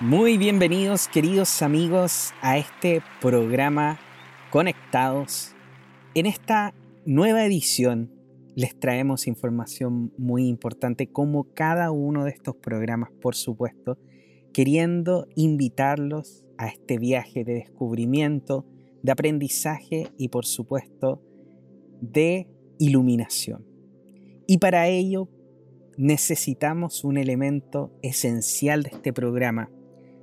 Muy bienvenidos queridos amigos a este programa Conectados. En esta nueva edición les traemos información muy importante como cada uno de estos programas, por supuesto, queriendo invitarlos a este viaje de descubrimiento, de aprendizaje y por supuesto de iluminación. Y para ello necesitamos un elemento esencial de este programa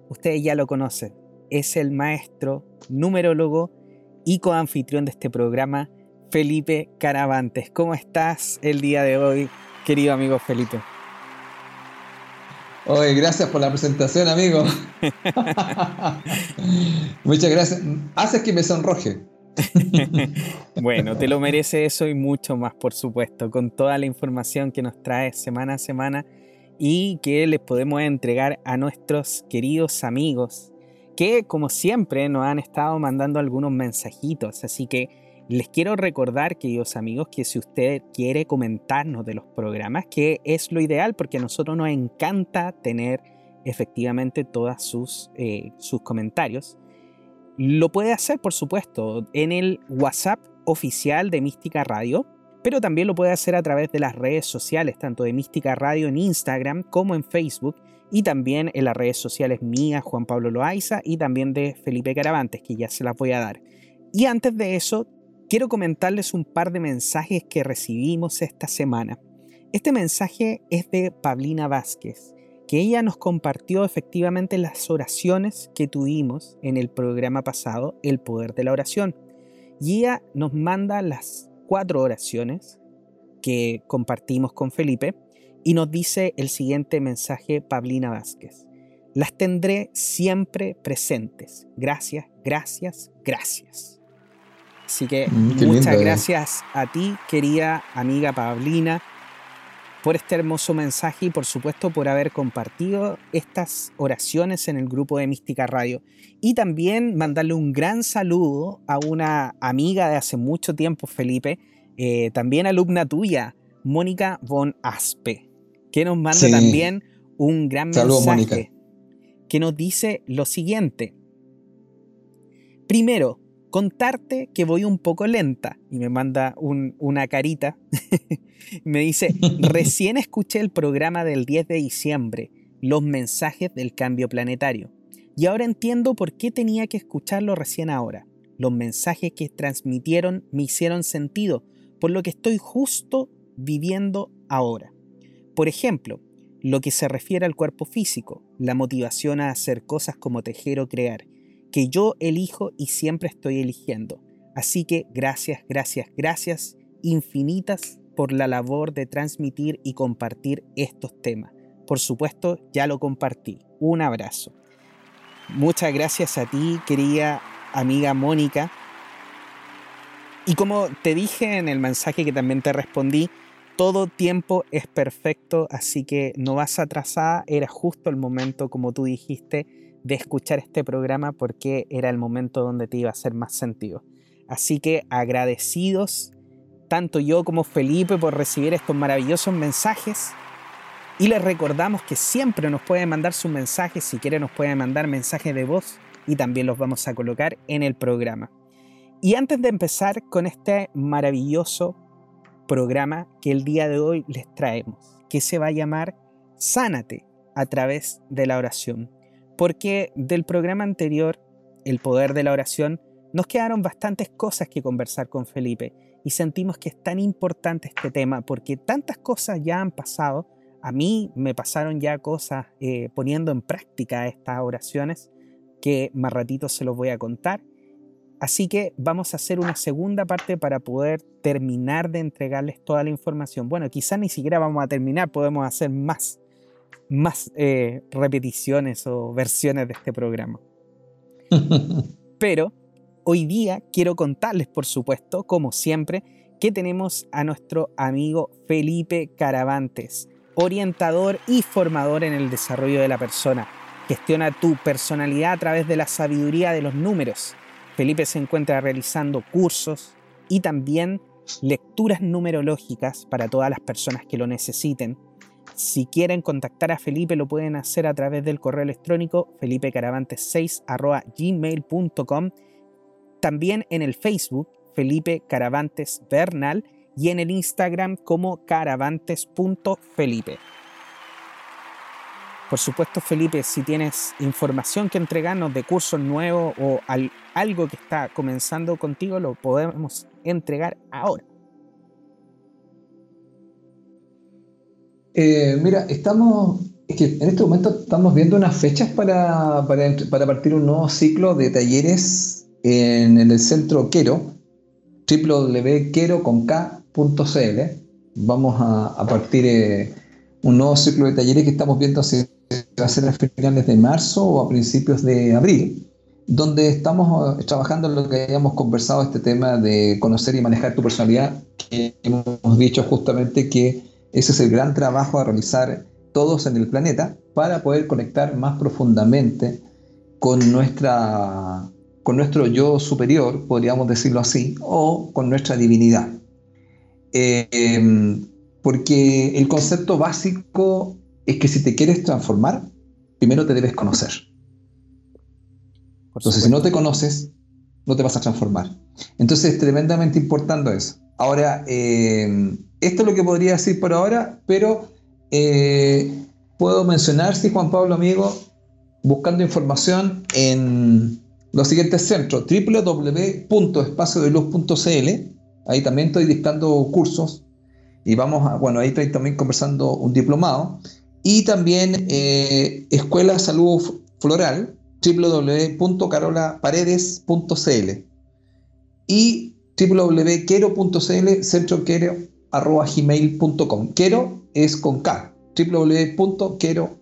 ustedes ya lo conocen, es el maestro, numerólogo y coanfitrión de este programa, Felipe Caravantes. ¿Cómo estás el día de hoy, querido amigo Felipe? Oye, gracias por la presentación, amigo. Muchas gracias. Haces que me sonroje. bueno, te lo merece eso y mucho más, por supuesto, con toda la información que nos trae semana a semana y que les podemos entregar a nuestros queridos amigos que como siempre nos han estado mandando algunos mensajitos. Así que les quiero recordar, queridos amigos, que si usted quiere comentarnos de los programas, que es lo ideal porque a nosotros nos encanta tener efectivamente todos sus, eh, sus comentarios, lo puede hacer, por supuesto, en el WhatsApp oficial de Mística Radio, pero también lo puede hacer a través de las redes sociales, tanto de Mística Radio en Instagram como en Facebook, y también en las redes sociales mías, Juan Pablo Loaiza, y también de Felipe Caravantes, que ya se las voy a dar. Y antes de eso, quiero comentarles un par de mensajes que recibimos esta semana. Este mensaje es de Pablina Vázquez, que ella nos compartió efectivamente las oraciones que tuvimos en el programa pasado, El Poder de la Oración. Y ella nos manda las cuatro oraciones que compartimos con Felipe y nos dice el siguiente mensaje Pablina Vázquez. Las tendré siempre presentes. Gracias, gracias, gracias. Así que mm, muchas gracias a ti, querida amiga Pablina, por este hermoso mensaje y por supuesto por haber compartido estas oraciones en el grupo de Mística Radio. Y también mandarle un gran saludo a una amiga de hace mucho tiempo, Felipe, eh, también alumna tuya, Mónica von Aspe, que nos manda también un gran mensaje que nos dice lo siguiente. Primero, contarte que voy un poco lenta y me manda una carita. me dice, recién escuché el programa del 10 de diciembre, los mensajes del cambio planetario. Y ahora entiendo por qué tenía que escucharlo recién ahora. Los mensajes que transmitieron me hicieron sentido, por lo que estoy justo viviendo ahora. Por ejemplo, lo que se refiere al cuerpo físico, la motivación a hacer cosas como tejer o crear, que yo elijo y siempre estoy eligiendo. Así que gracias, gracias, gracias infinitas por la labor de transmitir y compartir estos temas. Por supuesto, ya lo compartí. Un abrazo. Muchas gracias a ti, querida amiga Mónica. Y como te dije en el mensaje que también te respondí, todo tiempo es perfecto, así que no vas atrasada, era justo el momento, como tú dijiste, de escuchar este programa porque era el momento donde te iba a hacer más sentido. Así que agradecidos, tanto yo como Felipe, por recibir estos maravillosos mensajes. Y les recordamos que siempre nos pueden mandar sus mensajes, si quieren nos pueden mandar mensajes de voz y también los vamos a colocar en el programa. Y antes de empezar con este maravilloso programa que el día de hoy les traemos, que se va a llamar Sánate a través de la oración porque del programa anterior, El Poder de la Oración, nos quedaron bastantes cosas que conversar con Felipe y sentimos que es tan importante este tema porque tantas cosas ya han pasado. A mí me pasaron ya cosas eh, poniendo en práctica estas oraciones que más ratito se los voy a contar. Así que vamos a hacer una segunda parte para poder terminar de entregarles toda la información. Bueno, quizás ni siquiera vamos a terminar, podemos hacer más más eh, repeticiones o versiones de este programa. Pero hoy día quiero contarles, por supuesto, como siempre, que tenemos a nuestro amigo Felipe Caravantes, orientador y formador en el desarrollo de la persona. Gestiona tu personalidad a través de la sabiduría de los números. Felipe se encuentra realizando cursos y también lecturas numerológicas para todas las personas que lo necesiten si quieren contactar a Felipe lo pueden hacer a través del correo electrónico felipecaravantes6.gmail.com también en el Facebook Felipe Caravantes Bernal y en el Instagram como caravantes.felipe. Por supuesto, Felipe, si tienes información que entregarnos de cursos nuevos o algo que está comenzando contigo, lo podemos entregar ahora. Eh, mira, estamos, es que en este momento estamos viendo unas fechas para, para, partir un nuevo ciclo de talleres en, el centro Quero, www.quero.cl. Vamos a, partir eh, un nuevo ciclo de talleres que estamos viendo si va a ser a finales de marzo o a principios de abril, donde estamos eh, trabajando en lo que habíamos conversado, este tema de conocer y manejar tu personalidad, que hemos dicho justamente que ese es el gran trabajo a realizar todos en el planeta para poder conectar más profundamente con, nuestra, con nuestro yo superior, podríamos decirlo así, o con nuestra divinidad. Eh, porque el concepto básico es que si te quieres transformar, primero te debes conocer. Entonces, si no te conoces, no te vas a transformar. Entonces, es tremendamente importante eso. Ahora, eh, esto es lo que podría decir por ahora, pero eh, puedo mencionar, sí, Juan Pablo, amigo, buscando información en los siguientes centros, www.espaciodeluz.cl, ahí también estoy dictando cursos y vamos a, bueno, ahí estoy también conversando un diplomado, y también eh, Escuela Salud Floral, www.carolaparedes.cl y www.quero.cl, centro quero es con K, www.quero.cl.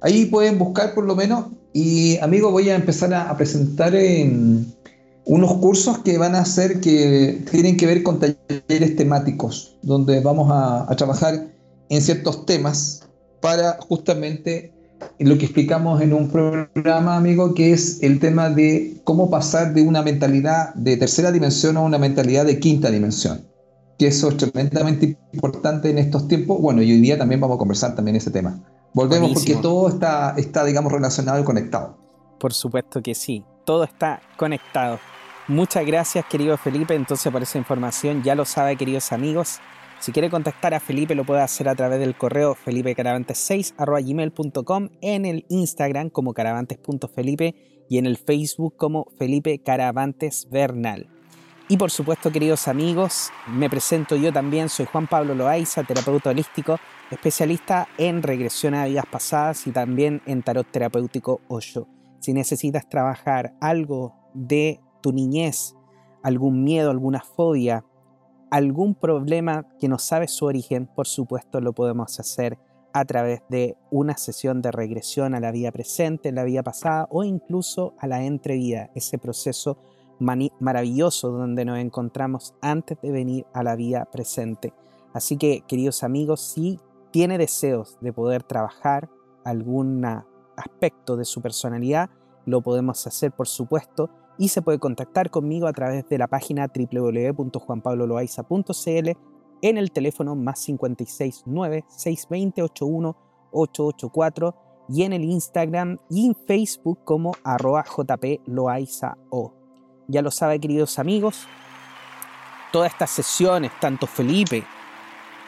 Ahí pueden buscar por lo menos y amigo voy a empezar a, presentar unos cursos que van a ser que tienen que ver con talleres temáticos, donde vamos a trabajar en ciertos temas para justamente lo que explicamos en un programa, amigo, que es el tema de cómo pasar de una mentalidad de tercera dimensión a una mentalidad de quinta dimensión. Que eso es tremendamente importante en estos tiempos. Bueno, y hoy día también vamos a conversar también ese tema. Volvemos porque todo está, está, digamos, relacionado y conectado. Por supuesto que sí, todo está conectado. Muchas gracias, querido Felipe, entonces por esa información. Ya lo sabe, queridos amigos. Si quiere contactar a Felipe lo puede hacer a través del correo felipecaravantes6.gmail.com, en el Instagram como caravantes.felipe y en el Facebook como Felipe Caravantes Bernal. Y por supuesto, queridos amigos, me presento yo también, soy Juan Pablo Loaiza, terapeuta holístico, especialista en regresión a vidas pasadas y también en tarot terapéutico Osho. Si necesitas trabajar algo de tu niñez, algún miedo, alguna fobia, algún problema que no sabe su origen, por supuesto lo podemos hacer a través de una sesión de regresión a la vida presente, la vida pasada o incluso a la entrevida, ese proceso maravilloso donde nos encontramos antes de venir a la vida presente. Así que, queridos amigos, si tiene deseos de poder trabajar algún aspecto de su personalidad, lo podemos hacer, por supuesto, y se puede contactar conmigo a través de la página www.juanpabloloaiza.cl en el teléfono más 569 620 81 884 y en el Instagram y en Facebook como arroba jploaizao. Ya lo sabe, queridos amigos, todas estas sesiones, tanto Felipe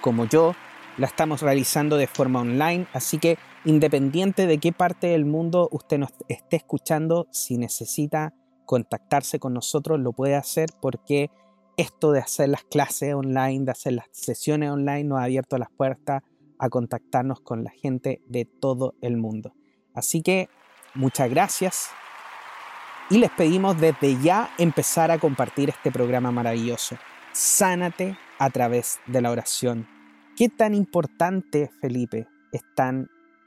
como yo, la estamos realizando de forma online, así que independiente de qué parte del mundo usted nos esté escuchando, si necesita contactarse con nosotros, lo puede hacer porque esto de hacer las clases online, de hacer las sesiones online, nos ha abierto las puertas a contactarnos con la gente de todo el mundo. Así que muchas gracias y les pedimos desde ya empezar a compartir este programa maravilloso. Sánate a través de la oración. ¿Qué tan importante, Felipe,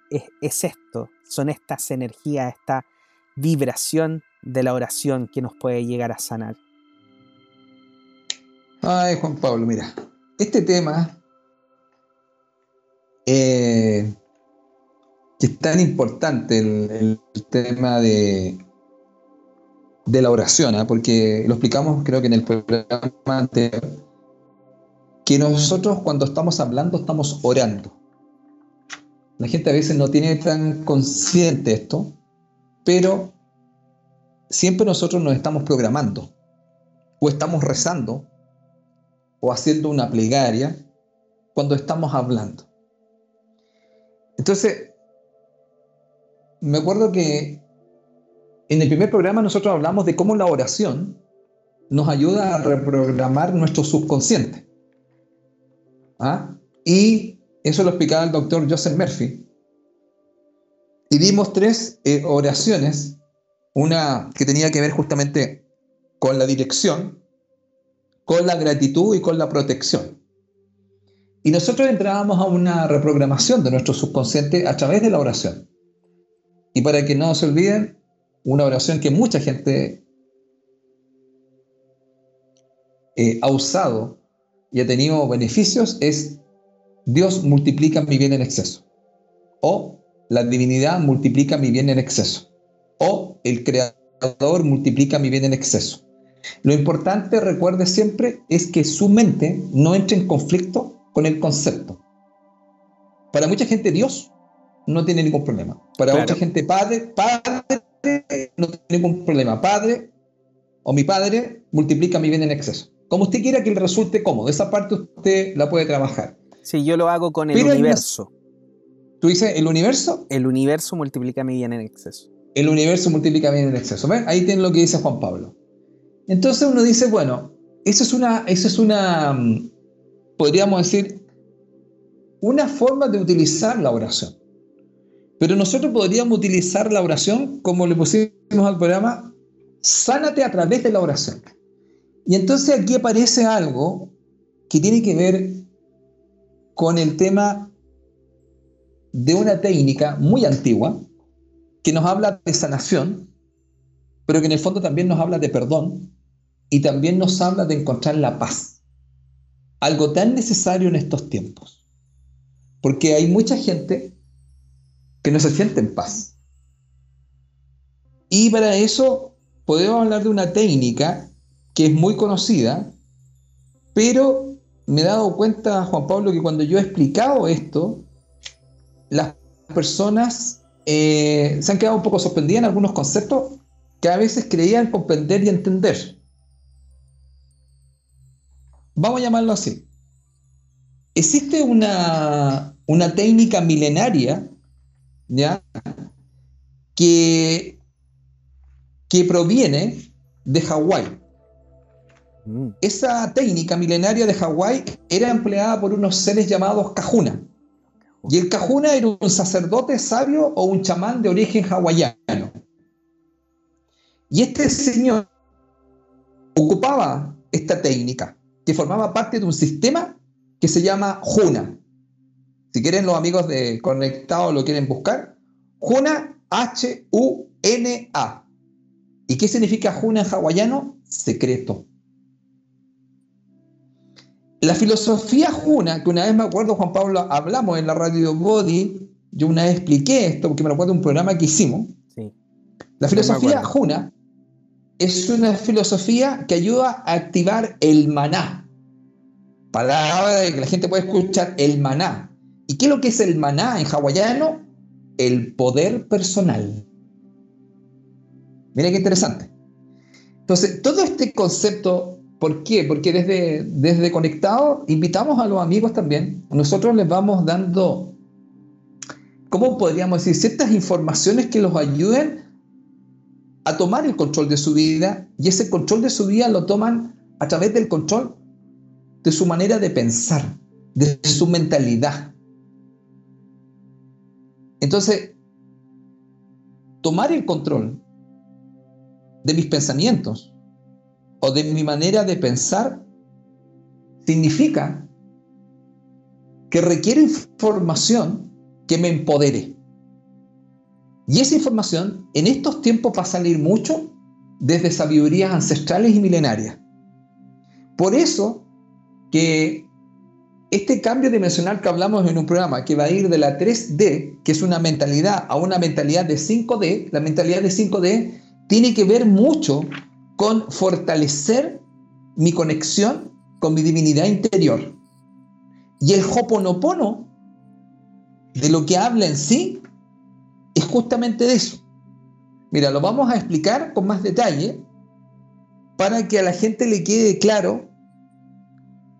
es, es esto? Son estas energías, esta vibración de la oración que nos puede llegar a sanar? Ay, Juan Pablo, mira, este tema eh, que es tan importante, el, tema de, de la oración, ¿ah? porque lo explicamos creo que en el programa anterior, que nosotros cuando estamos hablando estamos orando. La gente a veces no tiene tan consciente esto, pero siempre nosotros nos estamos programando, o estamos rezando, o haciendo una plegaria cuando estamos hablando. Entonces, me acuerdo que en el primer programa nosotros hablamos de cómo la oración nos ayuda a reprogramar nuestro subconsciente. ¿Ah? Y eso lo explicaba el doctor Joseph Murphy. Y dimos tres eh, oraciones, una que tenía que ver justamente con la dirección, con la gratitud y con la protección. Y nosotros entrábamos a una reprogramación de nuestro subconsciente a través de la oración. Y para que no se olviden, una oración que mucha gente eh, ha usado y ha tenido beneficios es Dios multiplica mi bien en exceso. O la divinidad multiplica mi bien en exceso. O el creador multiplica mi bien en exceso. Lo importante, recuerde siempre, es que su mente no entre en conflicto con el concepto. Para mucha gente Dios no tiene ningún problema. Para mucha gente Padre, Padre no tiene ningún problema. Padre o mi Padre multiplica mi bien en exceso. Como usted quiera que le resulte cómodo. Esa parte usted la puede trabajar. Sí, yo lo hago con el universo. ¿Tú dices el universo? El universo multiplica mi bien en exceso. El universo multiplica mi bien en exceso. ¿Ven? Ahí tiene lo que dice Juan Pablo. Entonces uno dice, bueno, eso es una, eso es una, mm, podríamos decir, una forma de utilizar la oración. Pero nosotros podríamos utilizar la oración como le pusimos al programa, sánate a través de la oración. Y entonces aquí aparece algo que tiene que ver con el tema de una técnica muy antigua que nos habla de sanación, pero que en el fondo también nos habla de perdón y también nos habla de encontrar la paz. Algo tan necesario en estos tiempos. Porque hay mucha gente que no se siente en paz. Y para eso podemos hablar de una técnica que es muy conocida, pero me he dado cuenta, Juan Pablo, que cuando yo he explicado esto, las personas eh, se han quedado un poco sorprendidas en algunos conceptos que a veces creían comprender y entender. Vamos a llamarlo así. Existe una, una técnica milenaria ¿ya? Que, que proviene de Hawái. Mm. Esa técnica milenaria de Hawái era empleada por unos seres llamados Kahuna. Y el Kahuna era un sacerdote sabio o un chamán de origen hawaiano. Y este señor ocupaba esta técnica que formaba parte de un sistema que se llama Juna. Si quieren los amigos de Conectado lo quieren buscar, Juna, H-U-N-A. ¿Y qué significa Juna en hawaiano? Secreto. La filosofía Juna, que una vez me acuerdo, Juan Pablo, hablamos en la radio Body, yo una vez expliqué esto, porque me acuerdo de un programa que hicimos. La filosofía Juna es una filosofía que ayuda a activar el maná. Palabra de que la gente puede escuchar el maná. ¿Y qué es lo que es el maná en hawaiano? El poder personal. Mira qué interesante. Entonces, todo este concepto, ¿por qué? Porque desde, desde Conectado invitamos a los amigos también. Nosotros les vamos dando, ¿cómo podríamos decir? Ciertas informaciones que los ayuden a tomar el control de su vida y ese control de su vida lo toman a través del control de su manera de pensar, de su mentalidad. Entonces, tomar el control de mis pensamientos o de mi manera de pensar significa que requiere información que me empodere. Y esa información en estos tiempos va a salir mucho desde sabidurías ancestrales y milenarias. Por eso que este cambio dimensional que hablamos en un programa, que va a ir de la 3D, que es una mentalidad, a una mentalidad de 5D, la mentalidad de 5D tiene que ver mucho con fortalecer mi conexión con mi divinidad interior. Y el Hoponopono, de lo que habla en sí, es justamente de eso. Mira, lo vamos a explicar con más detalle para que a la gente le quede claro,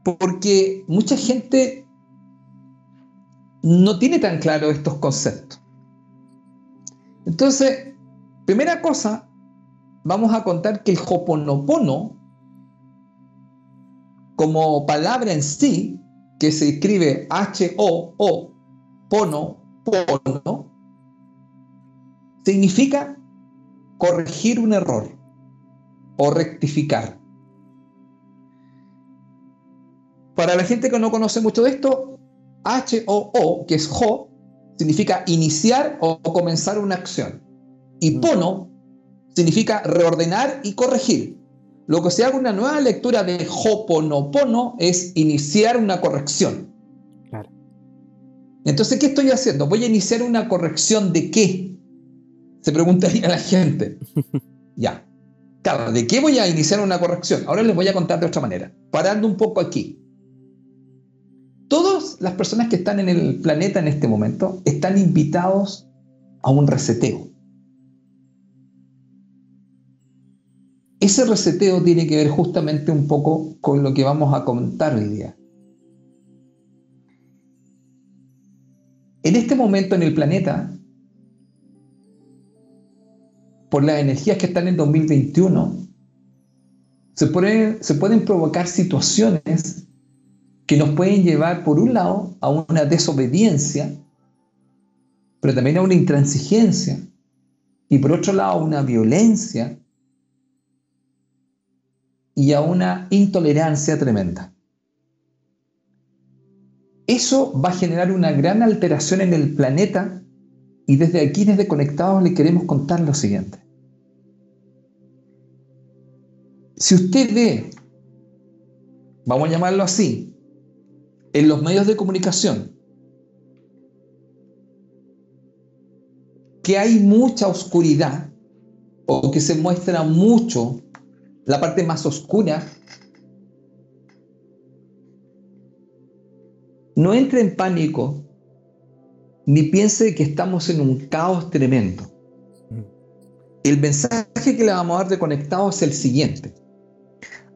porque mucha gente no tiene tan claro estos conceptos. Entonces, primera cosa, vamos a contar que el Hoponopono, como palabra en sí, que se escribe H-O-O, pono, pono, significa corregir un error o rectificar. Para la gente que no conoce mucho de esto, H-O-O, que es Ho, significa iniciar o comenzar una acción. Y Pono significa reordenar y corregir. Lo que se haga una nueva lectura de Hoponopono es iniciar una corrección. Claro. Entonces, ¿qué estoy haciendo? Voy a iniciar una corrección de qué? Se preguntaría la gente. ya. Claro, ¿de qué voy a iniciar una corrección? Ahora les voy a contar de otra manera. Parando un poco aquí. Todas las personas que están en el planeta en este momento están invitados a un reseteo. Ese reseteo tiene que ver justamente un poco con lo que vamos a comentar hoy día. En este momento en el planeta, por las energías que están en 2021, se, se pueden provocar situaciones que nos pueden llevar, por un lado, a una desobediencia, pero también a una intransigencia, y por otro lado, a una violencia y a una intolerancia tremenda. Eso va a generar una gran alteración en el planeta y desde aquí, desde Conectados, le queremos contar lo siguiente. Si usted ve, vamos a llamarlo así, en los medios de comunicación que hay mucha oscuridad o que se muestra mucho la parte más oscura, no entre en pánico ni piense que estamos en un caos tremendo. El mensaje que le vamos a dar de conectado es el siguiente.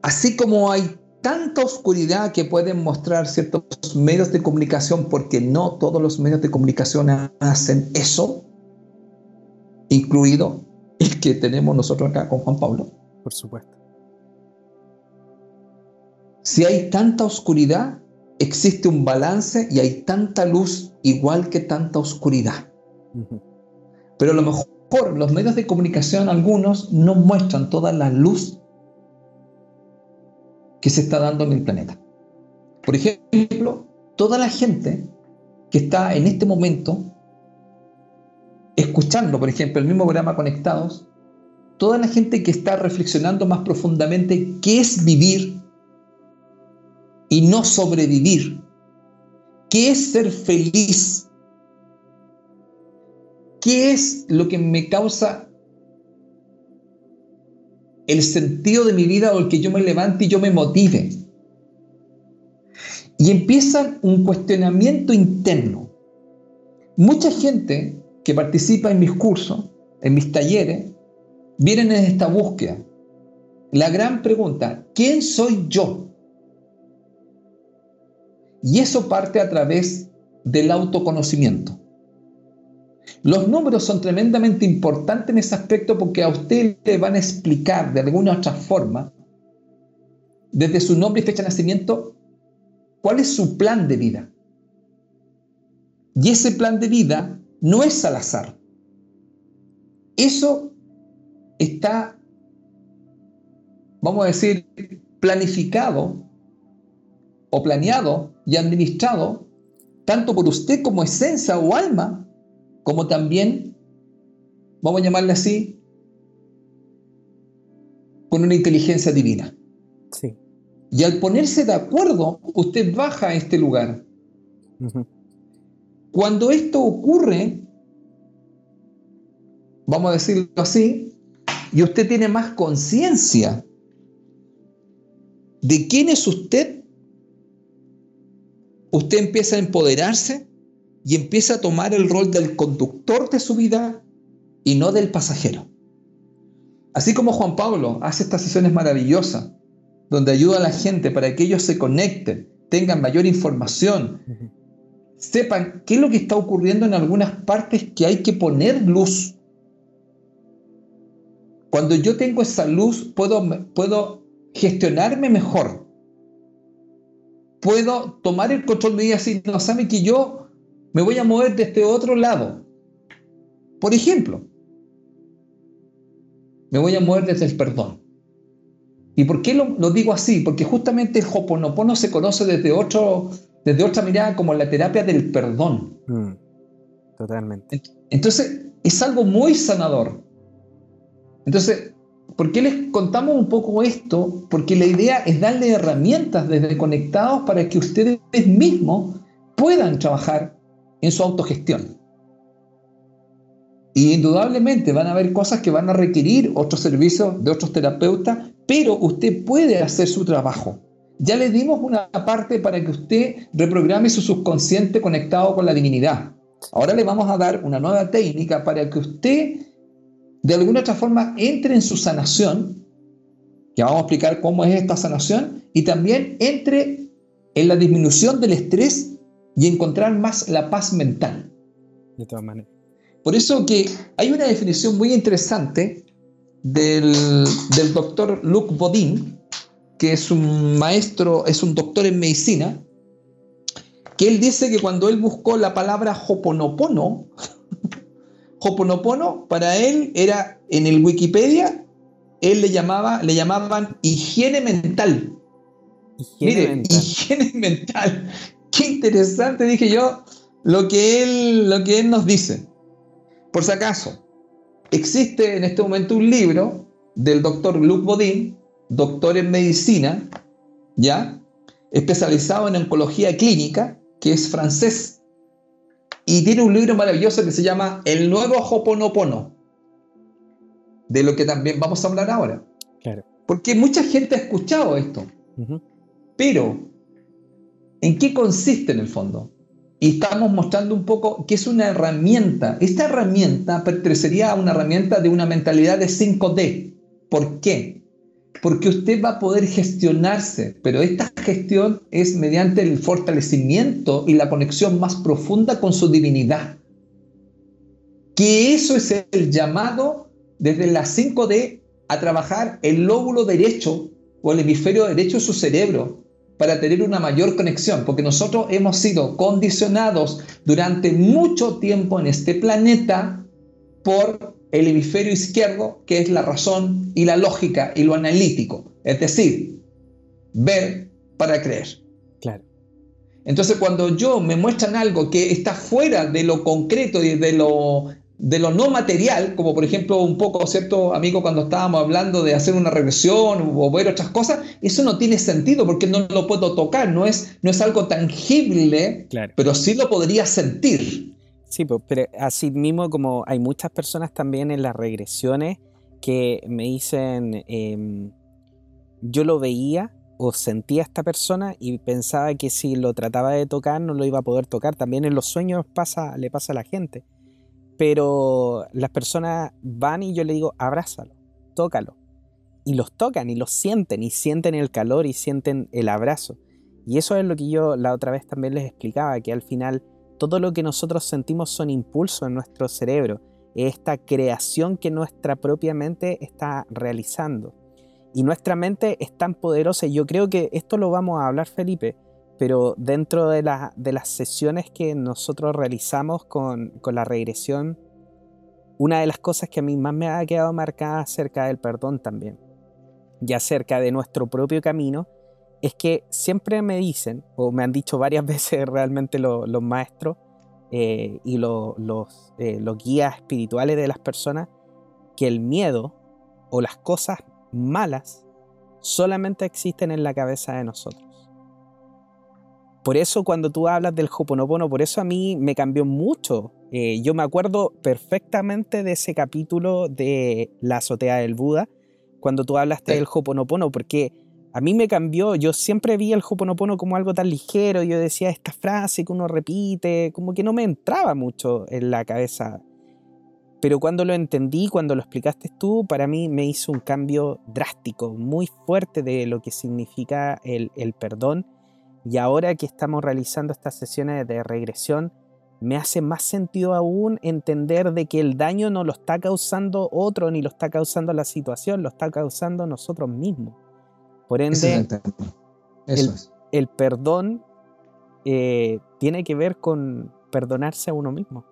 Así como hay tanta oscuridad que pueden mostrar ciertos medios de comunicación, porque no todos los medios de comunicación hacen eso, incluido el que tenemos nosotros acá con Juan Pablo. Por supuesto. Si hay tanta oscuridad, existe un balance y hay tanta luz igual que tanta oscuridad. Pero a lo mejor los medios de comunicación, algunos, no muestran toda la luz que se está dando en el planeta. Por ejemplo, toda la gente que está en este momento escuchando, por ejemplo, el mismo programa Conectados, toda la gente que está reflexionando más profundamente qué es vivir y no sobrevivir, qué es ser feliz, qué es lo que me causa el sentido de mi vida o el que yo me levante y yo me motive. Y empieza un cuestionamiento interno. Mucha gente que participa en mis cursos, en mis talleres, vienen en esta búsqueda. La gran pregunta, ¿quién soy yo? Y eso parte a través del autoconocimiento. Los números son tremendamente importantes en ese aspecto porque a usted le van a explicar de alguna otra forma, desde su nombre y fecha de nacimiento, cuál es su plan de vida. Y ese plan de vida no es al azar. Eso está, vamos a decir, planificado o planeado y administrado tanto por usted como esencia o alma como también, vamos a llamarle así, con una inteligencia divina. Sí. Y al ponerse de acuerdo, usted baja a este lugar. Cuando esto ocurre, vamos a decirlo así, y usted tiene más conciencia de quién es usted, usted empieza a empoderarse y empieza a tomar el rol del conductor de su vida y no del pasajero. Así como Juan Pablo hace estas sesiones maravillosas, donde ayuda a la gente para que ellos se conecten, tengan mayor información, sepan qué es lo que está ocurriendo en algunas partes que hay que poner luz. Cuando yo tengo esa luz, puedo, puedo gestionarme mejor. Puedo tomar el control de ella y no sabe que yo me voy a mover desde este otro lado. Por ejemplo, me voy a mover desde el perdón. ¿Y por qué lo, digo así? Porque justamente el Hoponopono se conoce desde, otro, desde otra mirada como la terapia del perdón. Mm, totalmente. Entonces, es algo muy sanador. Entonces, ¿por qué les contamos un poco esto? Porque la idea es darle herramientas desde conectados para que ustedes mismos puedan trabajar en su autogestión. Y indudablemente van a haber cosas que van a requerir otros servicios de otros terapeutas, pero usted puede hacer su trabajo. Ya le dimos una parte para que usted reprograme su subconsciente conectado con la divinidad. Ahora le vamos a dar una nueva técnica para que usted de alguna otra forma entre en su sanación, que vamos a explicar cómo es esta sanación, y también entre en la disminución del estrés y encontrar más la paz mental. De todas maneras. Por eso que hay una definición muy interesante del, doctor Luc Bodin, que es un maestro, es un doctor en medicina, que él dice que cuando él buscó la palabra Hoponopono, Hoponopono para él era en el Wikipedia, él le llamaba, le llamaban higiene mental. Higiene mental. higiene mental. Qué interesante, dije yo, lo que él, lo que él nos dice. Por si acaso, existe en este momento un libro del doctor Luc Bodin, doctor en medicina, ¿ya? Especializado en oncología clínica, que es francés. Y tiene un libro maravilloso que se llama El nuevo Hoponopono, de lo que también vamos a hablar ahora. Claro. Porque mucha gente ha escuchado esto. Pero, ¿en qué consiste en el fondo? y estamos mostrando un poco que es una herramienta. Esta herramienta pertenecería a una herramienta de una mentalidad de 5D. ¿Por qué? Porque usted va a poder gestionarse, pero esta gestión es mediante el fortalecimiento y la conexión más profunda con su divinidad. Que eso es el llamado desde la 5D a trabajar el lóbulo derecho o el hemisferio derecho de su cerebro, para tener una mayor conexión, porque nosotros hemos sido condicionados durante mucho tiempo en este planeta por el hemisferio izquierdo, que es la razón y la lógica y lo analítico, es decir, ver para creer. Claro. Entonces, cuando yo me muestran algo que está fuera de lo concreto y de lo de lo no material, como por ejemplo un poco, ¿cierto, amigo? Cuando estábamos hablando de hacer una regresión o ver otras cosas, eso no tiene sentido porque no lo puedo tocar, no es, no es algo tangible, pero sí lo podría sentir. Sí, pues, pero así mismo como hay muchas personas también en las regresiones que me dicen, em, yo lo veía o sentía a esta persona y pensaba que si lo trataba de tocar no lo iba a poder tocar. También en los sueños pasa, le pasa a la gente pero las personas van y yo le digo, abrázalo, tócalo. Y los tocan y los sienten y sienten el calor y sienten el abrazo. Y eso es lo que yo la otra vez también les explicaba, que al final todo lo que nosotros sentimos son impulsos en nuestro cerebro, esta creación que nuestra propia mente está realizando. Y nuestra mente es tan poderosa, y yo creo que esto lo vamos a hablar, Felipe, pero dentro de, las sesiones que nosotros realizamos con, la regresión, una de las cosas que a mí más me ha quedado marcada acerca del perdón también, y acerca de nuestro propio camino, es que siempre me dicen, o me han dicho varias veces realmente los maestros eh, y los, eh, los guías espirituales de las personas, que el miedo o las cosas malas solamente existen en la cabeza de nosotros. Por eso cuando tú hablas del Hoponopono, por eso a mí me cambió mucho. Eh, yo me acuerdo perfectamente de ese capítulo de La azotea del Buda, cuando tú hablaste del Hoponopono, porque a mí me cambió. Yo siempre vi el Hoponopono como algo tan ligero. Yo decía esta frase que uno repite, como que no me entraba mucho en la cabeza. Pero cuando lo entendí, cuando lo explicaste tú, para mí me hizo un cambio drástico, muy fuerte de lo que significa el, el perdón. Y ahora que estamos realizando estas sesiones de regresión, me hace más sentido aún entender de que el daño no lo está causando otro ni lo está causando la situación, lo está causando nosotros mismos. Por ende, el, perdón eh, tiene que ver con perdonarse a uno mismo.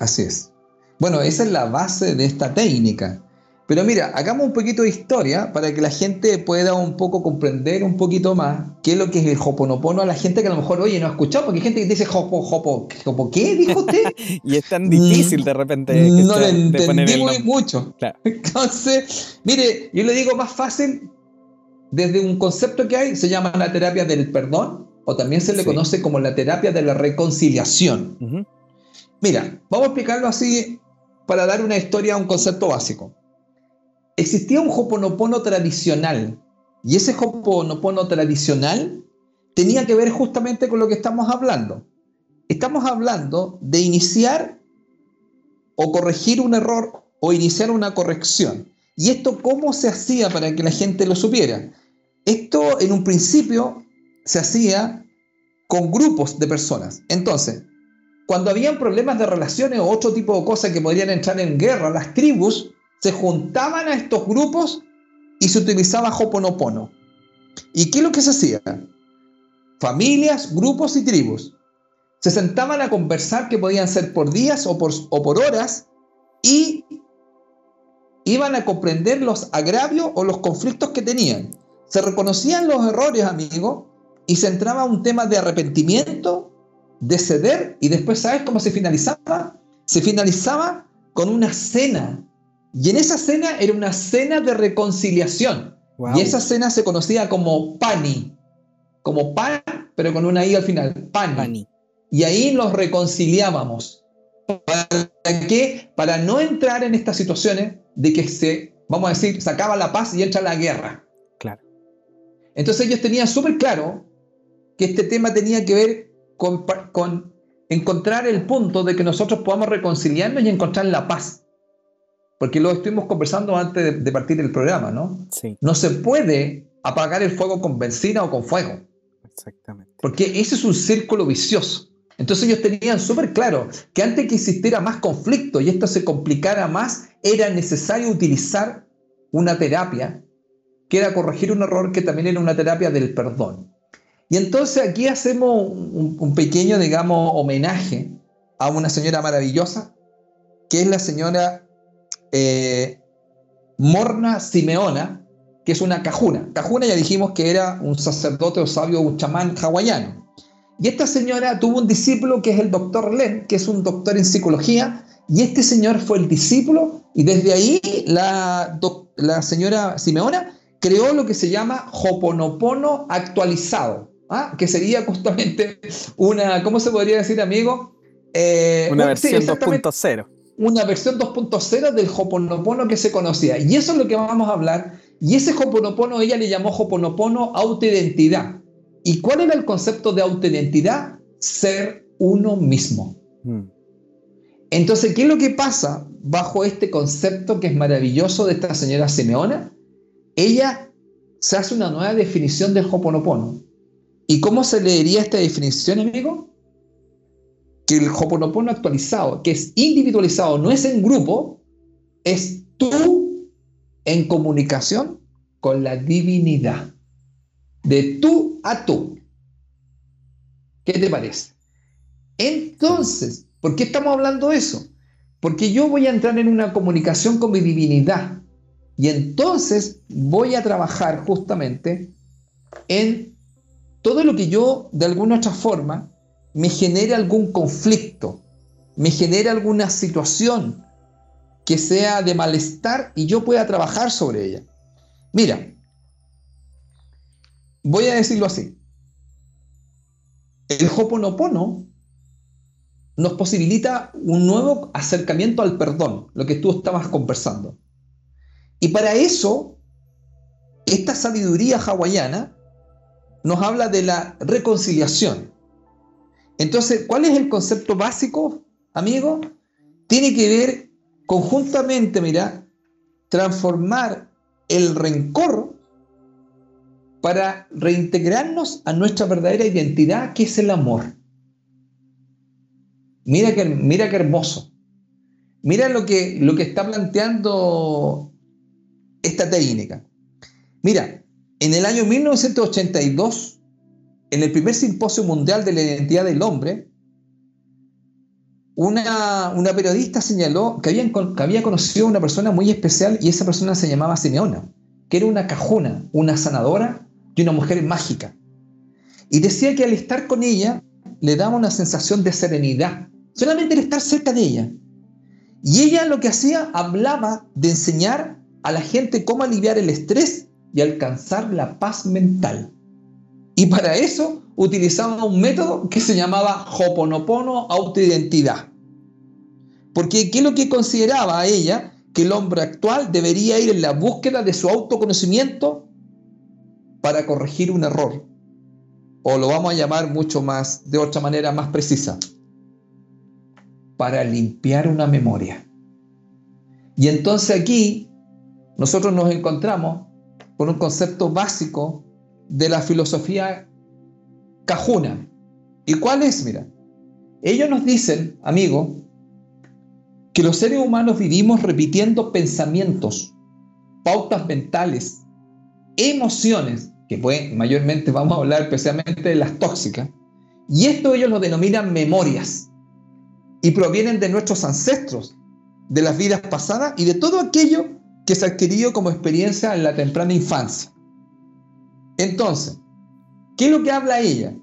Así es. Bueno, esa es la base de esta técnica. Pero mira, hagamos un poquito de historia para que la gente pueda un poco comprender un poquito más qué es lo que es el Hoponopono a la gente que a lo mejor, oye, no ha escuchado, porque hay gente que dice Hopo, Hopo, Hopo, ¿qué dijo usted? y es tan difícil de repente. no lo entendí muy mucho. Entonces, mire, yo le digo más fácil, desde un concepto que hay, se llama la terapia del perdón, o también se le conoce como la terapia de la reconciliación. Mira, vamos a explicarlo así para dar una historia, un concepto básico existía un Hoponopono tradicional. Y ese Hoponopono tradicional tenía que ver justamente con lo que estamos hablando. Estamos hablando de iniciar o corregir un error o iniciar una corrección. ¿Y esto cómo se hacía para que la gente lo supiera? Esto en un principio se hacía con grupos de personas. Entonces, cuando habían problemas de relaciones o otro tipo de cosas que podrían entrar en guerra, las tribus se juntaban a estos grupos y se utilizaba Hoponopono. ¿Y qué es lo que se hacía? Familias, grupos y tribus. Se sentaban a conversar que podían ser por días o por, o por horas y iban a comprender los agravios o los conflictos que tenían. Se reconocían los errores, amigos, y se entraba a un tema de arrepentimiento, de ceder, y después, ¿sabes cómo se finalizaba? Se finalizaba con una cena y en esa cena era una cena de reconciliación. Y esa cena se conocía como pani, como pan, pero con una i al final, pani. Y ahí nos reconciliábamos. ¿Para qué? Para no entrar en estas situaciones de que se, vamos a decir, se acaba la paz y entra la guerra. Entonces ellos tenían súper claro que este tema tenía que ver con, con encontrar el punto de que nosotros podamos reconciliarnos y encontrar la paz. Porque lo estuvimos conversando antes de, partir del programa, ¿no? Sí. No se puede apagar el fuego con benzina o con fuego. Exactamente. Porque ese es un círculo vicioso. Entonces ellos tenían súper claro que antes que existiera más conflicto y esto se complicara más, era necesario utilizar una terapia que era corregir un error que también era una terapia del perdón. Y entonces aquí hacemos un, pequeño, digamos, homenaje a una señora maravillosa, que es la señora eh, Morna Simeona, que es una cajuna. Cajuna ya dijimos que era un sacerdote o sabio, un hawaiano. Y esta señora tuvo un discípulo que es el doctor Len, que es un doctor en psicología, y este señor fue el discípulo, y desde ahí la, la señora Simeona creó lo que se llama Hoponopono actualizado, ¿ah? que sería justamente una, ¿cómo se podría decir, amigo? Eh, una versión 2.0 una versión 2.0 del Hoponopono que se conocía. Y eso es lo que vamos a hablar. Y ese Hoponopono ella le llamó Hoponopono autoidentidad. ¿Y cuál era el concepto de autoidentidad? Ser uno mismo. Mm. Entonces, ¿qué es lo que pasa bajo este concepto que es maravilloso de esta señora Simeona? Ella se hace una nueva definición del Hoponopono. ¿Y cómo se leería esta definición, amigo? que el Hoponopono actualizado, que es individualizado, no es en grupo, es tú en comunicación con la divinidad. De tú a tú. ¿Qué te parece? Entonces, ¿por qué estamos hablando de eso? Porque yo voy a entrar en una comunicación con mi divinidad. Y entonces voy a trabajar justamente en todo lo que yo, de alguna otra forma, me genere algún conflicto, me genere alguna situación que sea de malestar y yo pueda trabajar sobre ella. Mira, voy a decirlo así. El Hoponopono nos posibilita un nuevo acercamiento al perdón, lo que tú estabas conversando. Y para eso esta sabiduría hawaiana nos habla de la reconciliación. Entonces, ¿cuál es el concepto básico, amigo? Tiene que ver conjuntamente, mira, transformar el rencor para reintegrarnos a nuestra verdadera identidad, que es el amor. Mira qué, mira qué hermoso. Mira lo que, lo que está planteando esta técnica. Mira, en el año 1982, en el primer simposio mundial de la identidad del hombre, una, periodista señaló que, que había conocido a una persona muy especial y esa persona se llamaba Simeona, que era una cajuna, una sanadora y una mujer mágica. Y decía que al estar con ella le daba una sensación de serenidad, solamente el estar cerca de ella. Y ella lo que hacía, hablaba de enseñar a la gente cómo aliviar el estrés y alcanzar la paz mental. Y para eso utilizaba un método que se llamaba Hoponopono autoidentidad. Porque ¿qué es lo que consideraba ella? Que el hombre actual debería ir en la búsqueda de su autoconocimiento para corregir un error. O lo vamos a llamar mucho más, de otra manera más precisa, para limpiar una memoria. Y entonces aquí nosotros nos encontramos con un concepto básico de la filosofía cajuna. ¿Y cuál es? Mira, ellos nos dicen, amigo, que los seres humanos vivimos repitiendo pensamientos, pautas mentales, emociones, que pues mayormente vamos a hablar especialmente de las tóxicas, y esto ellos lo denominan memorias, y provienen de nuestros ancestros, de las vidas pasadas y de todo aquello que se adquirido como experiencia en la temprana infancia. Entonces, ¿qué es lo que habla ella?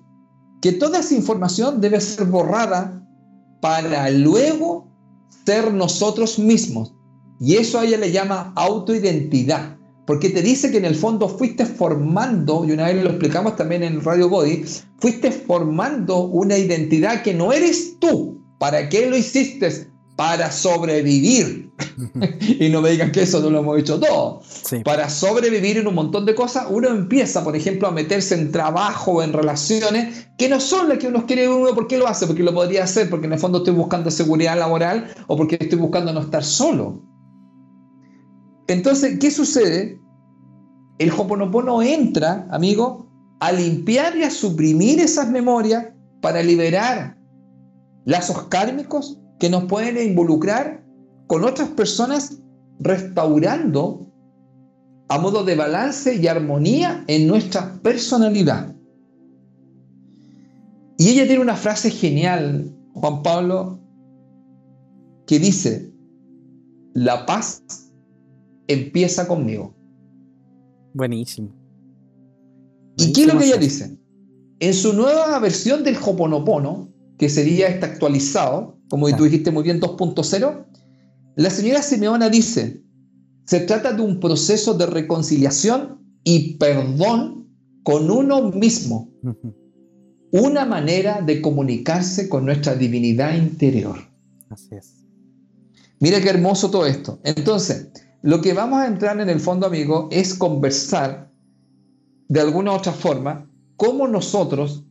Que toda esa información debe ser borrada para luego ser nosotros mismos. Y eso a ella le llama autoidentidad. Porque te dice que en el fondo fuiste formando, y una vez lo explicamos también en Radio Body, fuiste formando una identidad que no eres tú. ¿Para qué lo hiciste? Para sobrevivir. y no me digan que eso no lo hemos hecho todo. Para sobrevivir en un montón de cosas, uno empieza, por ejemplo, a meterse en trabajo o en relaciones que no son las que uno quiere uno. ¿Por qué lo hace? Porque lo podría hacer, porque en el fondo estoy buscando seguridad laboral o porque estoy buscando no estar solo. Entonces, ¿qué sucede? El Hoponopono entra, amigo, a limpiar y a suprimir esas memorias para liberar lazos kármicos que nos pueden involucrar con otras personas restaurando a modo de balance y armonía en nuestra personalidad. Y ella tiene una frase genial, Juan Pablo, que dice, la paz empieza conmigo. Buenísimo. ¿Y qué es lo que ella dice? En su nueva versión del Hoponopono, que sería este actualizado, como tú dijiste muy bien, 2.0, la señora Simeona dice, se trata de un proceso de reconciliación y perdón con uno mismo. Una manera de comunicarse con nuestra divinidad interior. Así es. Mira qué hermoso todo esto. Entonces, lo que vamos a entrar en el fondo, amigo, es conversar de alguna u otra forma cómo nosotros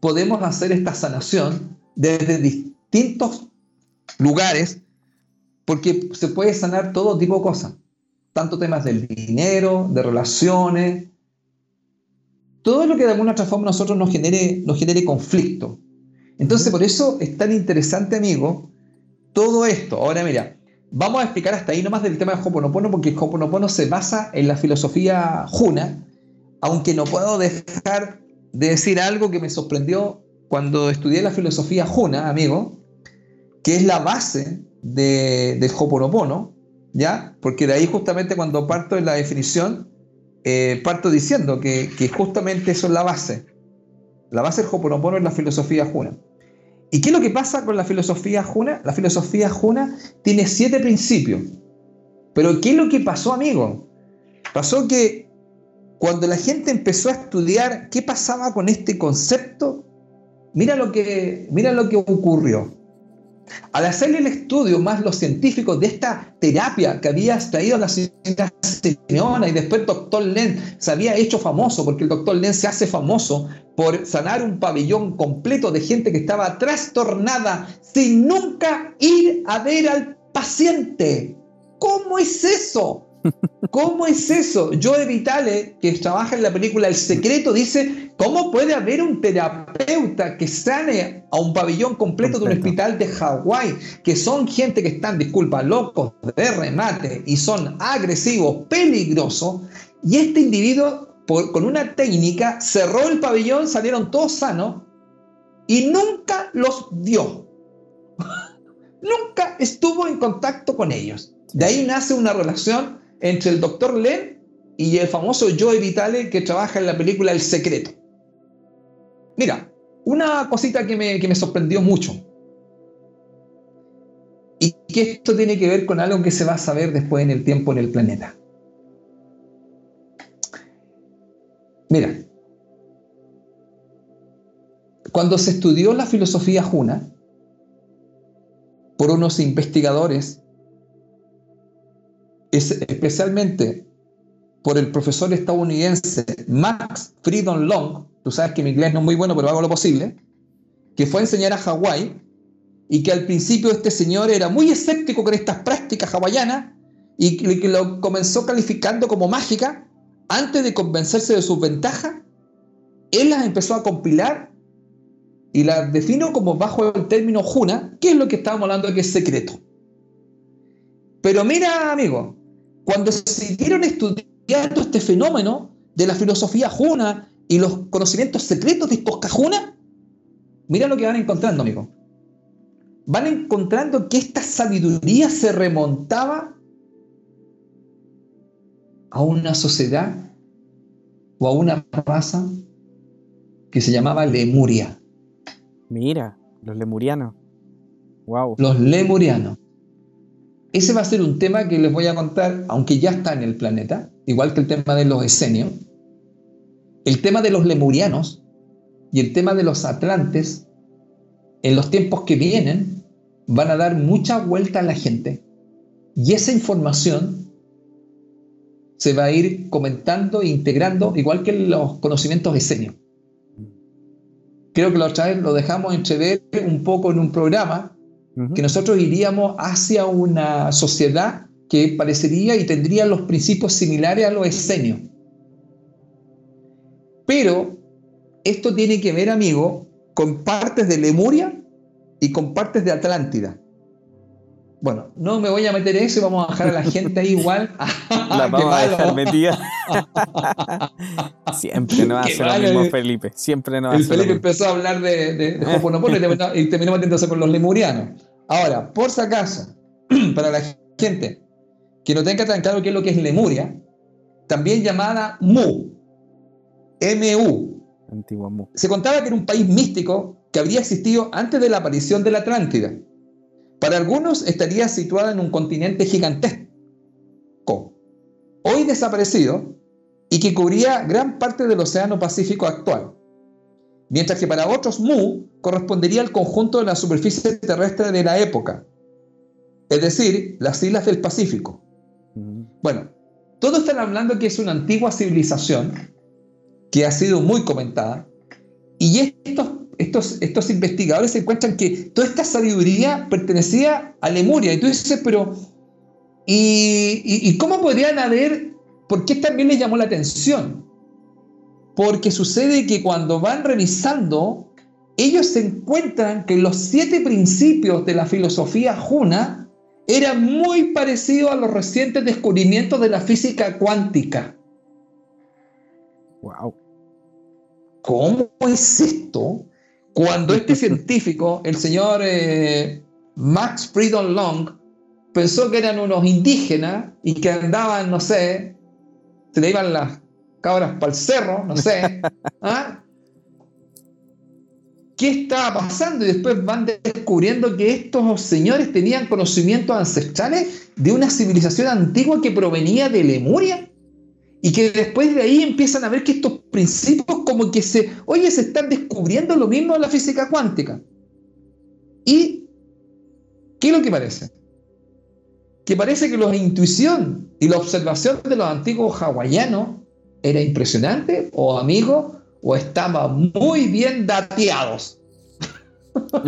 podemos hacer esta sanación desde distintos lugares, porque se puede sanar todo tipo de cosas, tanto temas del dinero, de relaciones, todo lo que de alguna otra forma nosotros nos genere, nos genere conflicto. Entonces, por eso es tan interesante, amigo, todo esto. Ahora, mira, vamos a explicar hasta ahí nomás del tema de Hoponopono, porque Hoponopono se basa en la filosofía Juna, aunque no puedo dejar de decir algo que me sorprendió cuando estudié la filosofía Juna, amigo, que es la base de, del Hoponopono, ¿ya? Porque de ahí justamente cuando parto en la definición, eh, parto diciendo que, justamente eso es la base. La base del Hoponopono es la filosofía Juna. ¿Y qué es lo que pasa con la filosofía Juna? La filosofía Juna tiene siete principios. Pero ¿qué es lo que pasó, amigo? Pasó que cuando la gente empezó a estudiar qué pasaba con este concepto, Mira lo que, mira lo que ocurrió. Al hacer el estudio, más los científicos de esta terapia que había traído la señora Simeona y después el doctor Len se había hecho famoso, porque el doctor Len se hace famoso por sanar un pabellón completo de gente que estaba trastornada sin nunca ir a ver al paciente. ¿Cómo es eso? ¿Cómo es eso? Joe Vitale, que trabaja en la película El Secreto, dice, ¿cómo puede haber un terapeuta que sane a un pabellón completo, de un hospital de Hawái, que son gente que están, disculpa, locos de remate y son agresivos, peligrosos, y este individuo, con una técnica, cerró el pabellón, salieron todos sanos y nunca los vio. nunca estuvo en contacto con ellos. De ahí nace una relación entre el doctor Len y el famoso Joe Vitale que trabaja en la película El Secreto. Mira, una cosita que me, que me sorprendió mucho. Y que esto tiene que ver con algo que se va a saber después en el tiempo en el planeta. Mira, cuando se estudió la filosofía juna por unos investigadores especialmente por el profesor estadounidense Max Freedom Long, tú sabes que mi inglés no es muy bueno, pero hago lo posible, que fue a enseñar a Hawái y que al principio este señor era muy escéptico con estas prácticas hawaianas y que lo comenzó calificando como mágica, antes de convencerse de sus ventajas, él las empezó a compilar y las defino como bajo el término Juna, que es lo que estábamos hablando que es secreto. Pero mira, amigo, cuando siguieron estudiando este fenómeno de la filosofía juna y los conocimientos secretos de Juna, mira lo que van encontrando, amigo. Van encontrando que esta sabiduría se remontaba a una sociedad o a una raza que se llamaba Lemuria. Mira, los lemurianos. Wow. Los lemurianos. Ese va a ser un tema que les voy a contar, aunque ya está en el planeta, igual que el tema de los esenios. El tema de los lemurianos y el tema de los atlantes, en los tiempos que vienen, van a dar mucha vuelta a la gente. Y esa información se va a ir comentando e integrando, igual que los conocimientos esenios. Creo que la otra vez lo dejamos entrever un poco en un programa que nosotros iríamos hacia una sociedad que parecería y tendría los principios similares a los esenios. Pero esto tiene que ver, amigo, con partes de Lemuria y con partes de Atlántida. Bueno, no me voy a meter en eso y vamos a dejar a la gente ahí igual. la vamos a dejar metida. Siempre nos hace lo mismo Felipe. Siempre nos El Felipe empezó a hablar de, de, de y terminó metiéndose con los lemurianos. Ahora, por si acaso, para la gente que no tenga tan claro qué es lo que es Lemuria, también llamada Mu, M-U. Antigua Mu. Se contaba que era un país místico que habría existido antes de la aparición de la Atlántida para algunos estaría situada en un continente gigantesco, hoy desaparecido, y que cubría gran parte del Océano Pacífico actual, mientras que para otros Mu correspondería al conjunto de la superficie terrestre de la época, es decir, las islas del Pacífico. Bueno, todos están hablando que es una antigua civilización que ha sido muy comentada, y estos estos, estos investigadores se encuentran que toda esta sabiduría pertenecía a Lemuria. Y tú dices, pero, ¿y, cómo podrían haber, por qué también les llamó la atención? Porque sucede que cuando van revisando, ellos se encuentran que los siete principios de la filosofía juna eran muy parecidos a los recientes descubrimientos de la física cuántica. Wow. ¿Cómo es esto? Cuando este científico, el señor eh, Max Freedom Long, pensó que eran unos indígenas y que andaban, no sé, se le iban las cabras para el cerro, no sé. ¿ah? ¿Qué estaba pasando? Y después van descubriendo que estos señores tenían conocimientos ancestrales de una civilización antigua que provenía de Lemuria. Y que después de ahí empiezan a ver que estos principios como que se, oye, se están descubriendo lo mismo en la física cuántica. Y ¿qué es lo que parece? Que parece que la intuición y la observación de los antiguos hawaianos era impresionante, o amigo, o estaban muy bien dateados.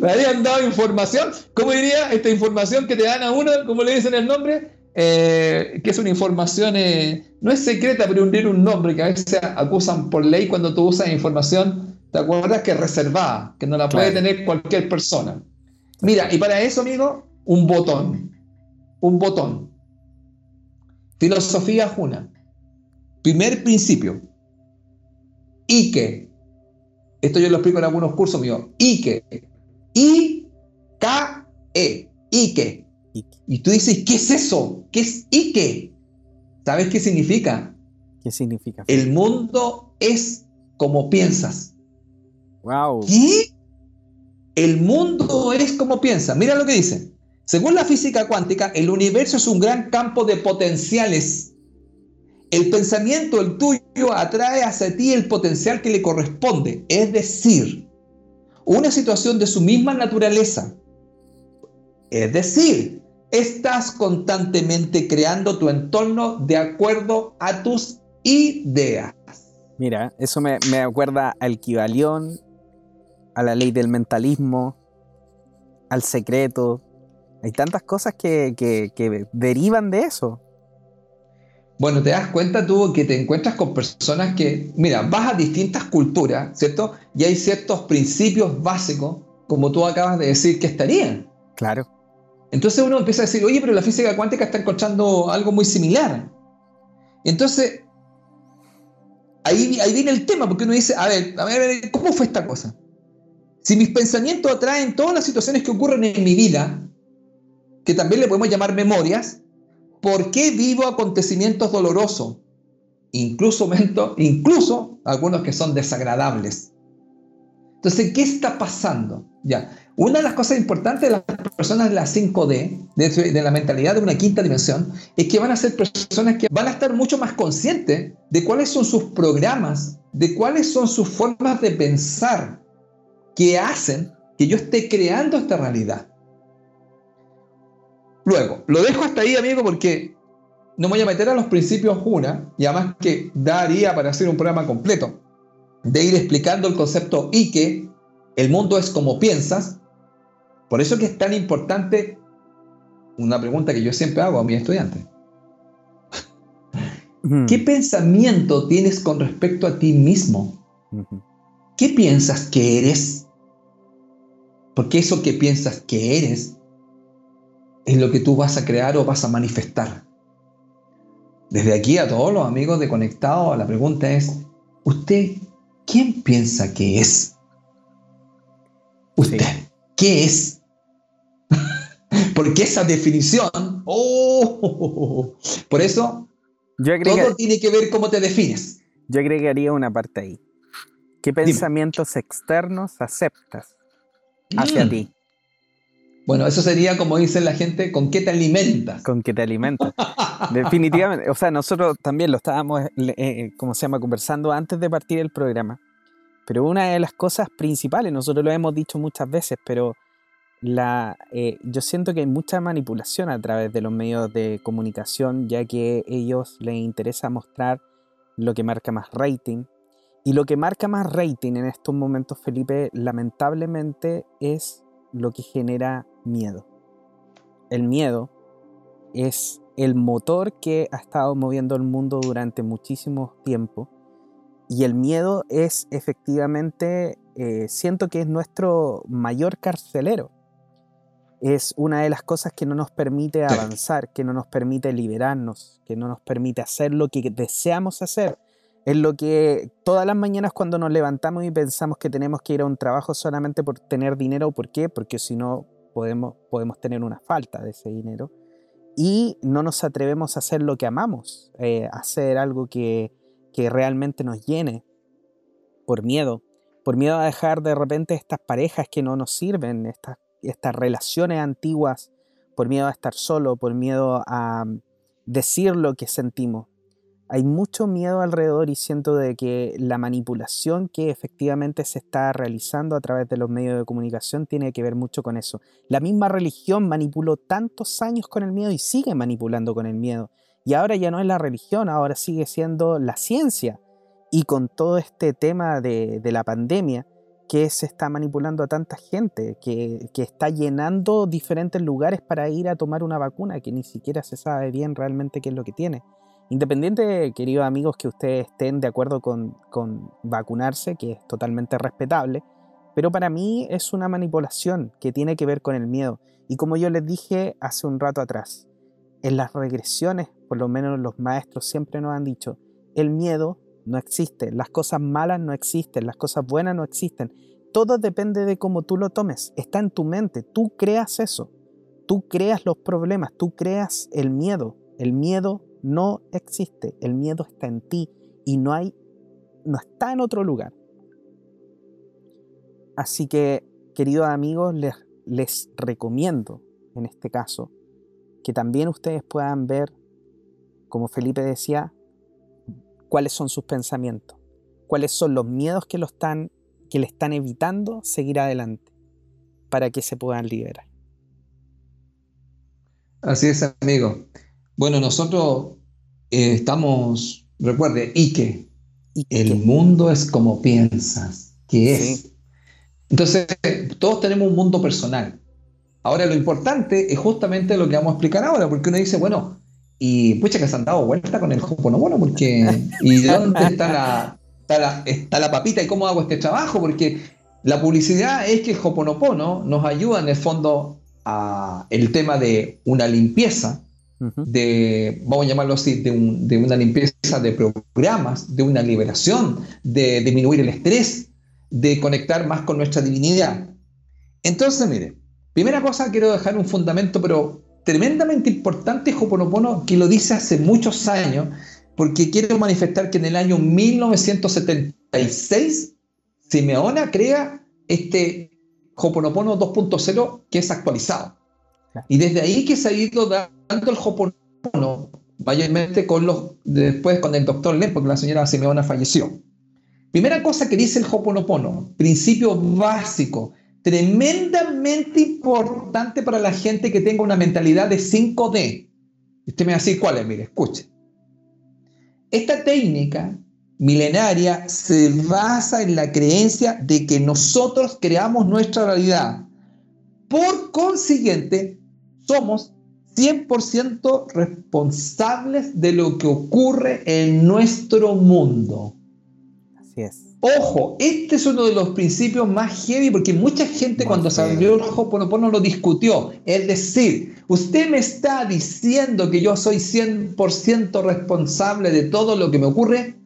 Me habían dado información, ¿cómo diría? Esta información que te dan a uno, ¿cómo le dicen el nombre? Eh, que es una información, eh, no es secreta, pero tiene un nombre que a veces acusan por ley cuando tú usas información, ¿te acuerdas? Que es reservada, que no la puede tener cualquier persona. Mira, y para eso, amigo, un botón. Un botón. Filosofía Juna. Primer principio. Ike. Esto yo lo explico en algunos cursos míos. Ike. I-K-E. Ike. Y tú dices, ¿qué es eso? ¿Qué es Ike? ¿Sabes qué significa? ¿Qué significa? El mundo es como piensas. Wow. ¿Qué? El mundo es como piensas. Mira lo que dice. Según la física cuántica, el universo es un gran campo de potenciales. El pensamiento, el tuyo, atrae hacia ti el potencial que le corresponde, es decir, una situación de su misma naturaleza. Es decir, estás constantemente creando tu entorno de acuerdo a tus ideas. Mira, eso me, me acuerda al Kibalión, a la ley del mentalismo, al secreto, hay tantas cosas que, derivan de eso. Bueno, te das cuenta tú que te encuentras con personas que, mira, vas a distintas culturas, ¿cierto? Y hay ciertos principios básicos, como tú acabas de decir, que estarían. Claro. Entonces uno empieza a decir, oye, pero la física cuántica está encontrando algo muy similar. Entonces, ahí, ahí viene el tema, porque uno dice, a ver, a ver, ¿cómo fue esta cosa? Si mis pensamientos atraen todas las situaciones que ocurren en mi vida, que también le podemos llamar memorias, ¿por qué vivo acontecimientos dolorosos? Incluso, incluso algunos que son desagradables. Entonces, ¿qué está pasando? Ya, una de las cosas importantes de las personas de la 5D, de, la mentalidad de una quinta dimensión, es que van a ser personas que van a estar mucho más conscientes de cuáles son sus programas, de cuáles son sus formas de pensar que hacen que yo esté creando esta realidad. Luego, lo dejo hasta ahí, amigo, porque no me voy a meter a los principios una, y además que daría para hacer un programa completo, de ir explicando el concepto que el mundo es como piensas. Por eso que es tan importante una pregunta que yo siempre hago a mis estudiantes. ¿Qué pensamiento tienes con respecto a ti mismo? ¿Qué piensas que eres? Porque eso que piensas que eres es lo que tú vas a crear o vas a manifestar. Desde aquí a todos los amigos de Conectado, la pregunta es, ¿usted quién piensa que es? ¿Usted qué es? Porque esa definición, oh, por eso, todo tiene que ver cómo te defines. Yo agregaría una parte ahí. ¿Qué pensamientos externos aceptas hacia mm. ti? Bueno, eso sería como dice la gente, ¿con qué te alimentas? Con qué te alimentas. Definitivamente. O sea, nosotros también lo estábamos, eh, eh, como se llama, conversando antes de partir el programa. Pero una de las cosas principales, nosotros lo hemos dicho muchas veces, pero la, eh, yo siento que hay mucha manipulación a través de los medios de comunicación, ya que a ellos les interesa mostrar lo que marca más rating. Y lo que marca más rating en estos momentos, Felipe, lamentablemente es lo que genera miedo. El miedo es el motor que ha estado moviendo el mundo durante muchísimo tiempo. Y el miedo es efectivamente, eh, siento que es nuestro mayor carcelero. Es una de las cosas que no nos permite avanzar, que no nos permite liberarnos, que no nos permite hacer lo que deseamos hacer. Es lo que todas las mañanas cuando nos levantamos y pensamos que tenemos que ir a un trabajo solamente por tener dinero, ¿por qué? Porque si no podemos, podemos tener una falta de ese dinero. Y no nos atrevemos a hacer lo que amamos, eh, hacer algo que, que realmente nos llene por miedo, por miedo a dejar de repente estas parejas que no nos sirven, estas, estas relaciones antiguas, por miedo a estar solo, por miedo a decir lo que sentimos hay mucho miedo alrededor y siento de que la manipulación que efectivamente se está realizando a través de los medios de comunicación tiene que ver mucho con eso. La misma religión manipuló tantos años con el miedo y sigue manipulando con el miedo. Y ahora ya no es la religión, ahora sigue siendo la ciencia. Y con todo este tema de, la pandemia, que se está manipulando a tanta gente, que, que está llenando diferentes lugares para ir a tomar una vacuna que ni siquiera se sabe bien realmente qué es lo que tiene. Independiente, queridos amigos, que ustedes estén de acuerdo con, vacunarse, que es totalmente respetable, pero para mí es una manipulación que tiene que ver con el miedo. Y como yo les dije hace un rato atrás, en las regresiones, por lo menos los maestros siempre nos han dicho, el miedo no existe, las cosas malas no existen, las cosas buenas no existen. Todo depende de cómo tú lo tomes, está en tu mente, tú creas eso, tú creas los problemas, tú creas el miedo. El miedo no existe, el miedo está en ti y no hay no está en otro lugar. Así que, queridos amigos, les, les recomiendo en este caso que también ustedes puedan ver, como Felipe decía, cuáles son sus pensamientos, cuáles son los miedos que, lo están, que le están evitando seguir adelante para que se puedan liberar. Así es, amigo. Bueno, nosotros eh, estamos, recuerde, Ike, el mundo es como piensas, que es. Entonces, todos tenemos un mundo personal. Ahora, lo importante es justamente lo que vamos a explicar ahora, porque uno dice, bueno, y pucha que se han dado vuelta con el bueno, porque ¿y dónde está la, está la, está la papita y cómo hago este trabajo? Porque la publicidad es que el Hoponopono nos ayuda en el fondo a el tema de una limpieza, de, vamos a llamarlo así, de, una limpieza de programas, de una liberación, de disminuir el estrés, de conectar más con nuestra divinidad. Entonces, mire, primera cosa quiero dejar un fundamento, pero tremendamente importante, Hoponopono, que lo dice hace muchos años, porque quiero manifestar que en el año 1976 Simeona crea este Hoponopono 2.0 que es actualizado. Y desde ahí que se ha ido dando el Hoponopono, mayormente con los, después con el doctor Len, porque la señora Simeona falleció. Primera cosa que dice el Hoponopono, principio básico, tremendamente importante para la gente que tenga una mentalidad de 5D. Usted me va a decir cuál es, mire, escuche. Esta técnica milenaria se basa en la creencia de que nosotros creamos nuestra realidad. Por consiguiente, somos 100% responsables de lo que ocurre en nuestro mundo. Así es. Ojo, este es uno de los principios más heavy porque mucha gente cuando se abrió el Hoponopono lo discutió. Es decir, usted me está diciendo que yo soy 100% responsable de todo lo que me ocurre.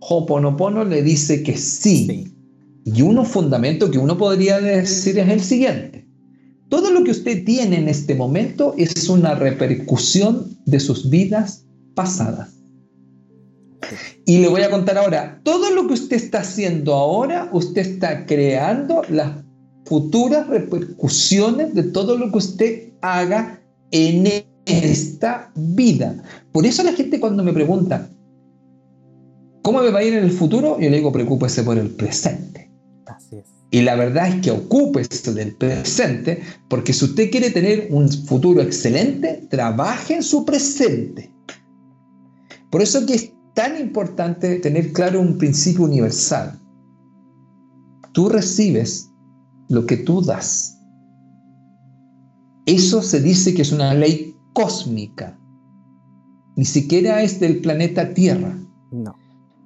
Hoponopono le dice que sí. Y uno fundamento que uno podría decir es el siguiente. Todo lo que usted tiene en este momento es una repercusión de sus vidas pasadas. Y le voy a contar ahora, todo lo que usted está haciendo ahora, usted está creando las futuras repercusiones de todo lo que usted haga en esta vida. Por eso la gente cuando me pregunta, ¿cómo me va a ir en el futuro? Yo le digo, preocúpese por el presente. Así es. Y la verdad es que ocúpese del presente, porque si usted quiere tener un futuro excelente, trabaje en su presente. Por eso que es tan importante tener claro un principio universal. Tú recibes lo que tú das. Eso se dice que es una ley cósmica. Ni siquiera es del planeta Tierra. No.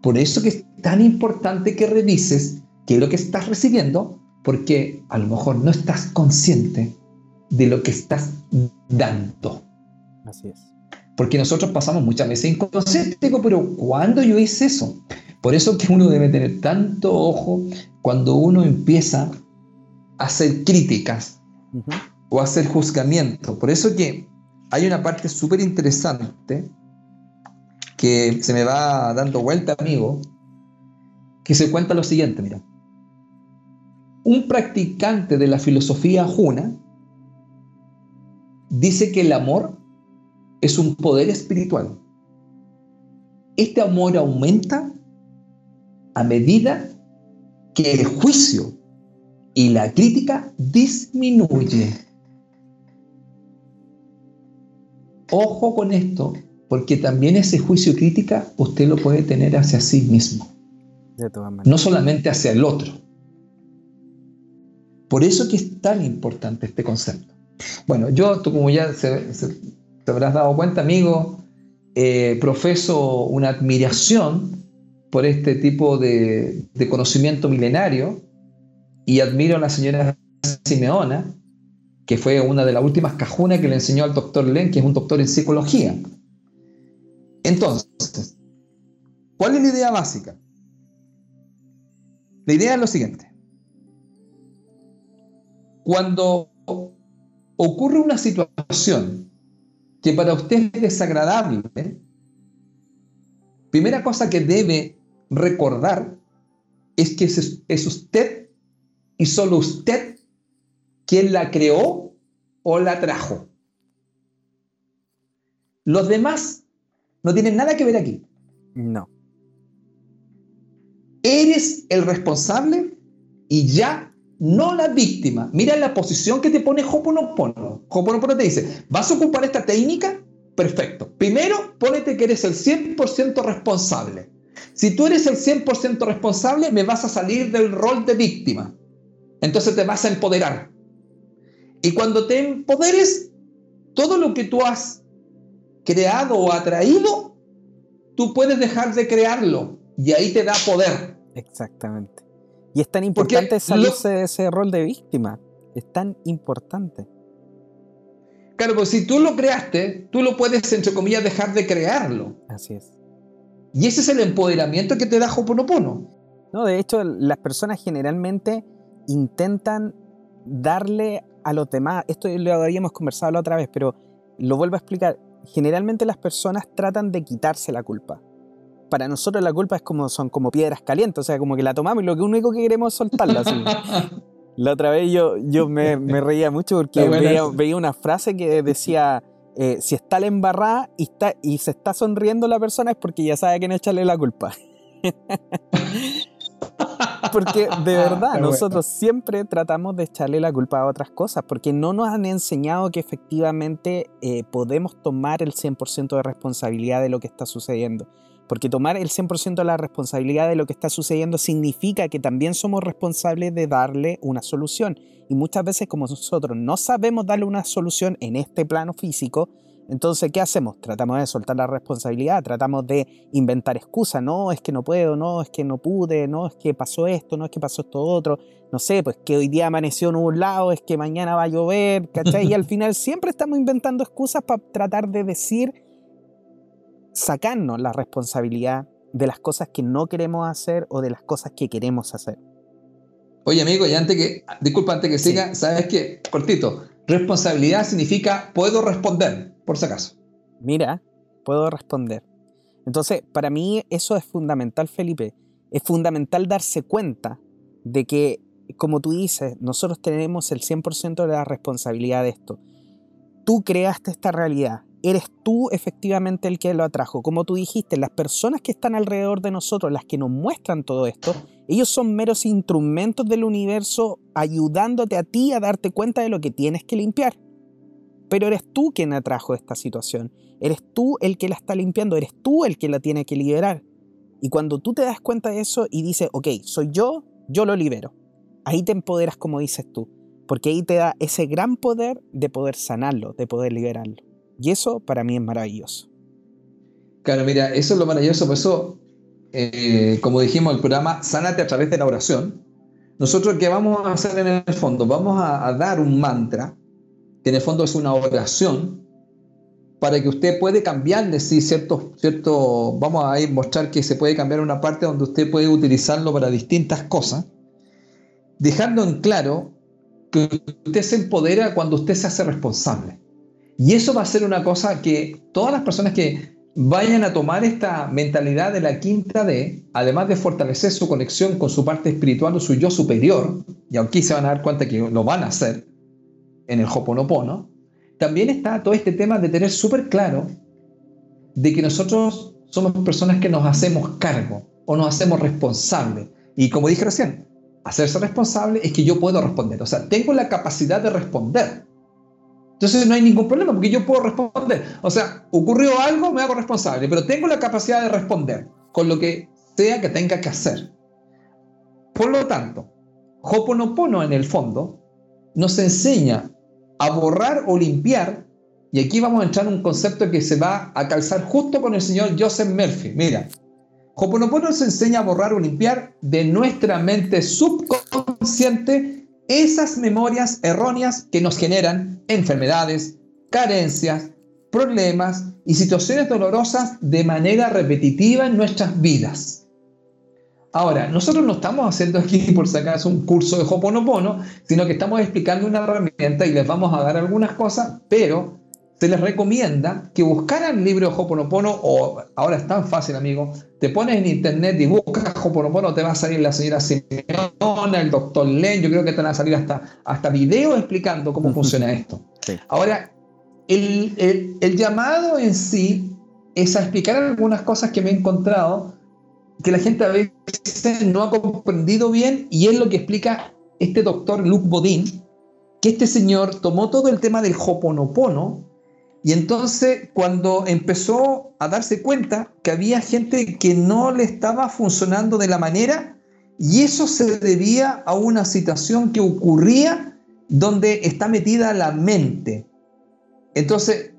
Por eso que es tan importante que revises qué es lo que estás recibiendo, porque a lo mejor no estás consciente de lo que estás dando. Así es. Porque nosotros pasamos muchas veces inconsciente, pero ¿cuándo yo hice eso? Por eso que uno debe tener tanto ojo cuando uno empieza a hacer críticas o a hacer juzgamiento. Por eso que hay una parte súper interesante que se me va dando vuelta, amigo, que se cuenta lo siguiente, mira un practicante de la filosofía juna dice que el amor es un poder espiritual este amor aumenta a medida que el juicio y la crítica disminuye. Ojo con esto, porque también ese juicio y crítica usted lo puede tener hacia sí mismo, no solamente hacia el otro. Por eso que es tan importante este concepto. Bueno, yo, tú como ya te habrás dado cuenta, amigo, eh, profeso una admiración por este tipo de, conocimiento milenario y admiro a la señora Simeona, que fue una de las últimas cajunas que le enseñó al doctor Len, que es un doctor en psicología. Entonces, ¿cuál es la idea básica? La idea es lo siguiente. Cuando ocurre una situación que para usted es desagradable, primera cosa que debe recordar es que es usted y solo usted quien la creó o la trajo. Los demás no tienen nada que ver aquí. No. Eres el responsable y ya no la víctima. Mira la posición que te pone Hoponopono. Hoponopono te dice, ¿vas a ocupar esta técnica? Perfecto. Primero, ponete que eres el 100% responsable. Si tú eres el 100% responsable, me vas a salir del rol de víctima. Entonces te vas a empoderar. Y cuando te empoderes, todo lo que tú has creado o atraído, tú puedes dejar de crearlo. Y ahí te da poder. Exactamente. Y es tan importante salirse de ese rol de víctima. Es tan importante. Claro, pues si tú lo creaste, tú lo puedes, entre comillas, dejar de crearlo. Así es. Y ese es el empoderamiento que te da Hoponopono. No, de hecho, las personas generalmente intentan darle a los demás, esto lo habíamos conversado la otra vez, pero lo vuelvo a explicar, generalmente las personas tratan de quitarse la culpa para nosotros la culpa es como, son como piedras calientes, o sea, como que la tomamos y lo único que queremos es soltarla. Así. la otra vez yo, yo me, reía mucho porque veía, una frase que decía, eh, si está la embarrada y, está, y se está sonriendo la persona es porque ya sabe que no echarle la culpa. porque de verdad, nosotros siempre tratamos de echarle la culpa a otras cosas, porque no nos han enseñado que efectivamente eh, podemos tomar el 100% de responsabilidad de lo que está sucediendo. Porque tomar el 100% de la responsabilidad de lo que está sucediendo significa que también somos responsables de darle una solución. Y muchas veces como nosotros no sabemos darle una solución en este plano físico, entonces, ¿qué hacemos? Tratamos de soltar la responsabilidad, tratamos de inventar excusas, no, es que no puedo, no, es que no pude, no, es que pasó esto, no, es que pasó esto otro, no sé, pues que hoy día amaneció en un lado, es que mañana va a llover, ¿cachai? Y al final siempre estamos inventando excusas para tratar de decir sacarnos la responsabilidad de las cosas que no queremos hacer o de las cosas que queremos hacer. Oye, amigo, y antes que, disculpa, antes que siga, ¿sabes qué? Cortito, responsabilidad significa puedo responder, por si acaso. Mira, puedo responder. Entonces, para mí eso es fundamental, Felipe. Es fundamental darse cuenta de que, como tú dices, nosotros tenemos el 100% de la responsabilidad de esto. Tú creaste esta realidad, eres tú efectivamente el que lo atrajo. Como tú dijiste, las personas que están alrededor de nosotros, las que nos muestran todo esto, ellos son meros instrumentos del universo ayudándote a ti a darte cuenta de lo que tienes que limpiar. Pero eres tú quien atrajo esta situación. Eres tú el que la está limpiando, eres tú el que la tiene que liberar. Y cuando tú te das cuenta de eso y dices, ok, soy yo, yo lo libero. Ahí te empoderas como dices tú, porque ahí te da ese gran poder de poder sanarlo, de poder liberarlo. Y eso para mí es maravilloso. Claro, mira, eso es lo maravilloso, por eso, eh, como dijimos, el programa Sánate a través de la oración. Nosotros, ¿qué vamos a hacer en el fondo? Vamos a, dar un mantra, que en el fondo es una oración, para que usted puede cambiarle, sí, cierto, cierto, vamos a mostrar que se puede cambiar una parte donde usted puede utilizarlo para distintas cosas, dejando en claro que usted se empodera cuando usted se hace responsable. Y eso va a ser una cosa que todas las personas que vayan a tomar esta mentalidad de la quinta D, además de fortalecer su conexión con su parte espiritual o su yo superior, y aquí se van a dar cuenta que lo van a hacer en el Hoponopono, también está todo este tema de tener súper claro de que nosotros somos personas que nos hacemos cargo o nos hacemos responsables. Y como dije recién, hacerse responsable es que yo puedo responder. O sea, tengo la capacidad de responder. Entonces no hay ningún problema porque yo puedo responder. O sea, ocurrió algo, me hago responsable, pero tengo la capacidad de responder con lo que sea que tenga que hacer. Por lo tanto, Hoponopono en el fondo nos enseña a borrar o limpiar, y aquí vamos a entrar en un concepto que se va a calzar justo con el señor Joseph Murphy. Mira, Hoponopono nos enseña a borrar o limpiar de nuestra mente subconsciente esas memorias erróneas que nos generan enfermedades, carencias, problemas y situaciones dolorosas de manera repetitiva en nuestras vidas. Ahora, nosotros no estamos haciendo aquí por si acaso un curso de Hoponopono, sino que estamos explicando una herramienta y les vamos a dar algunas cosas, pero se les recomienda que buscaran el libro de Hoponopono o ahora es tan fácil, amigo, te pones en internet y buscas Hoponopono, te va a salir la señora Simeona, el doctor Len, yo creo que te van a salir hasta, hasta videos explicando cómo funciona esto. Ahora, el, el llamado en sí es a explicar algunas cosas que me he encontrado que la gente a veces no ha comprendido bien y es lo que explica este doctor Luc Bodin, que este señor tomó todo el tema del Hoponopono y entonces cuando empezó a darse cuenta que había gente que no le estaba funcionando de la manera y eso se debía a una situación que ocurría donde está metida la mente. Entonces,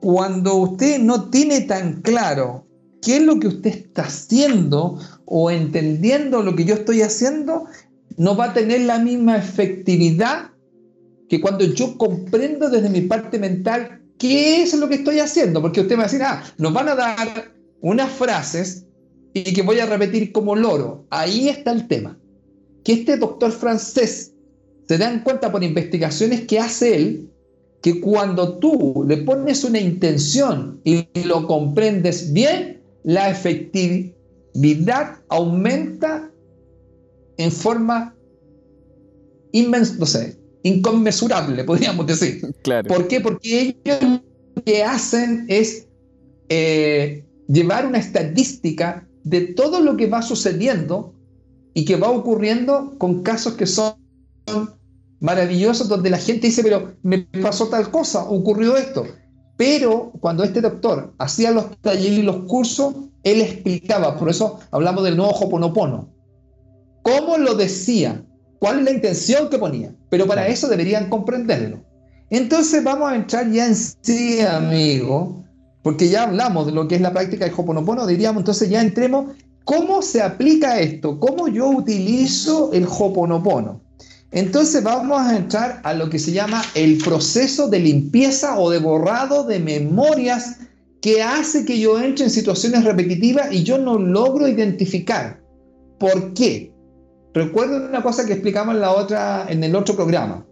cuando usted no tiene tan claro qué es lo que usted está haciendo o entendiendo lo que yo estoy haciendo, no va a tener la misma efectividad que cuando yo comprendo desde mi parte mental qué es lo que estoy haciendo. Porque usted va a decir, ah, nos van a dar unas frases y que voy a repetir como loro. Ahí está el tema. Que este doctor francés se dan cuenta por investigaciones que hace él, que cuando tú le pones una intención y lo comprendes bien, la efectividad aumenta en forma inmens no sé, inconmensurable, podríamos decir. Claro. ¿Por qué? Porque ellos lo que hacen es eh, llevar una estadística de todo lo que va sucediendo y que va ocurriendo con casos que son maravillosos, donde la gente dice, pero me pasó tal cosa, ocurrió esto. Pero cuando este doctor hacía los talleres y los cursos, él explicaba, por eso hablamos del nuevo Hoponopono, cómo lo decía, cuál es la intención que ponía, pero para eso deberían comprenderlo. Entonces vamos a entrar ya en sí, amigo, porque ya hablamos de lo que es la práctica del Hoponopono, diríamos entonces ya entremos, ¿cómo se aplica esto? ¿Cómo yo utilizo el Hoponopono? Entonces vamos a entrar a lo que se llama el proceso de limpieza o de borrado de memorias que hace que yo entre en situaciones repetitivas y yo no logro identificar. ¿Por qué? Recuerden una cosa que explicamos en, la otra, en el otro programa.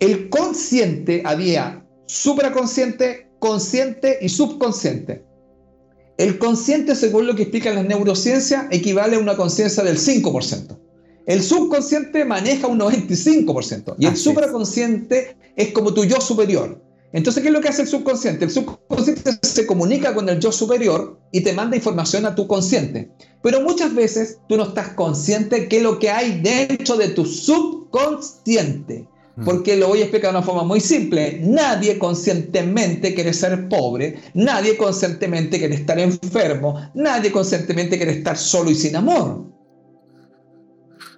El consciente había supraconsciente, consciente y subconsciente. El consciente, según lo que explican las neurociencias, equivale a una conciencia del 5%. El subconsciente maneja un 95% y el supraconsciente es como tu yo superior. Entonces, ¿qué es lo que hace el subconsciente? El subconsciente se comunica con el yo superior y te manda información a tu consciente. Pero muchas veces tú no estás consciente es lo que hay dentro de tu subconsciente. Mm. Porque lo voy a explicar de una forma muy simple. Nadie conscientemente quiere ser pobre, nadie conscientemente quiere estar enfermo, nadie conscientemente quiere estar solo y sin amor.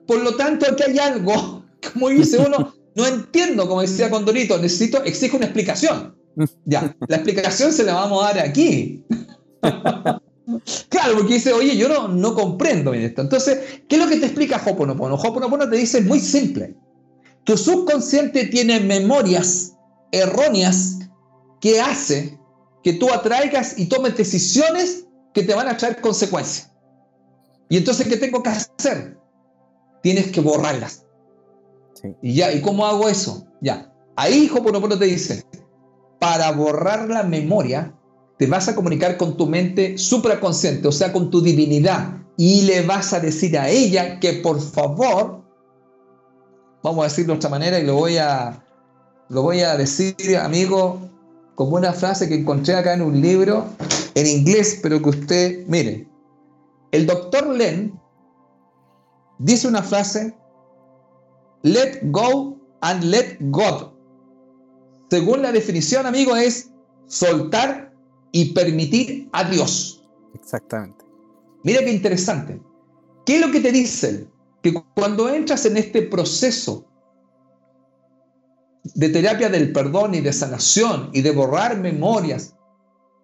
Por lo tanto, aquí hay algo, como dice uno, no entiendo, como decía Condorito, necesito, exijo una explicación. Ya, la explicación se la vamos a dar aquí. claro, porque dice, oye, yo no, no comprendo bien esto. Entonces, ¿qué es lo que te explica Hoponopono? Hoponopono te dice muy simple. Tu subconsciente tiene memorias erróneas que hace que tú atraigas y tomes decisiones que te van a traer consecuencias. Y entonces, ¿qué tengo que hacer? tienes que borrarlas. Y ya, ¿y cómo hago eso? Ya. Ahí Hoponopono te dice, para borrar la memoria, te vas a comunicar con tu mente supraconsciente, o sea, con tu divinidad, y le vas a decir a ella que por favor, vamos a decirlo de otra manera y lo voy a, lo voy a decir, amigo, como una frase que encontré acá en un libro, en inglés, pero que usted, mire, el doctor Len dice una frase, let go and let God. Según la definición, amigo, es soltar y permitir a Dios. Exactamente. Mira qué interesante. ¿Qué es lo que te dicen? Que cuando entras en este proceso de terapia del perdón y de sanación y de borrar memorias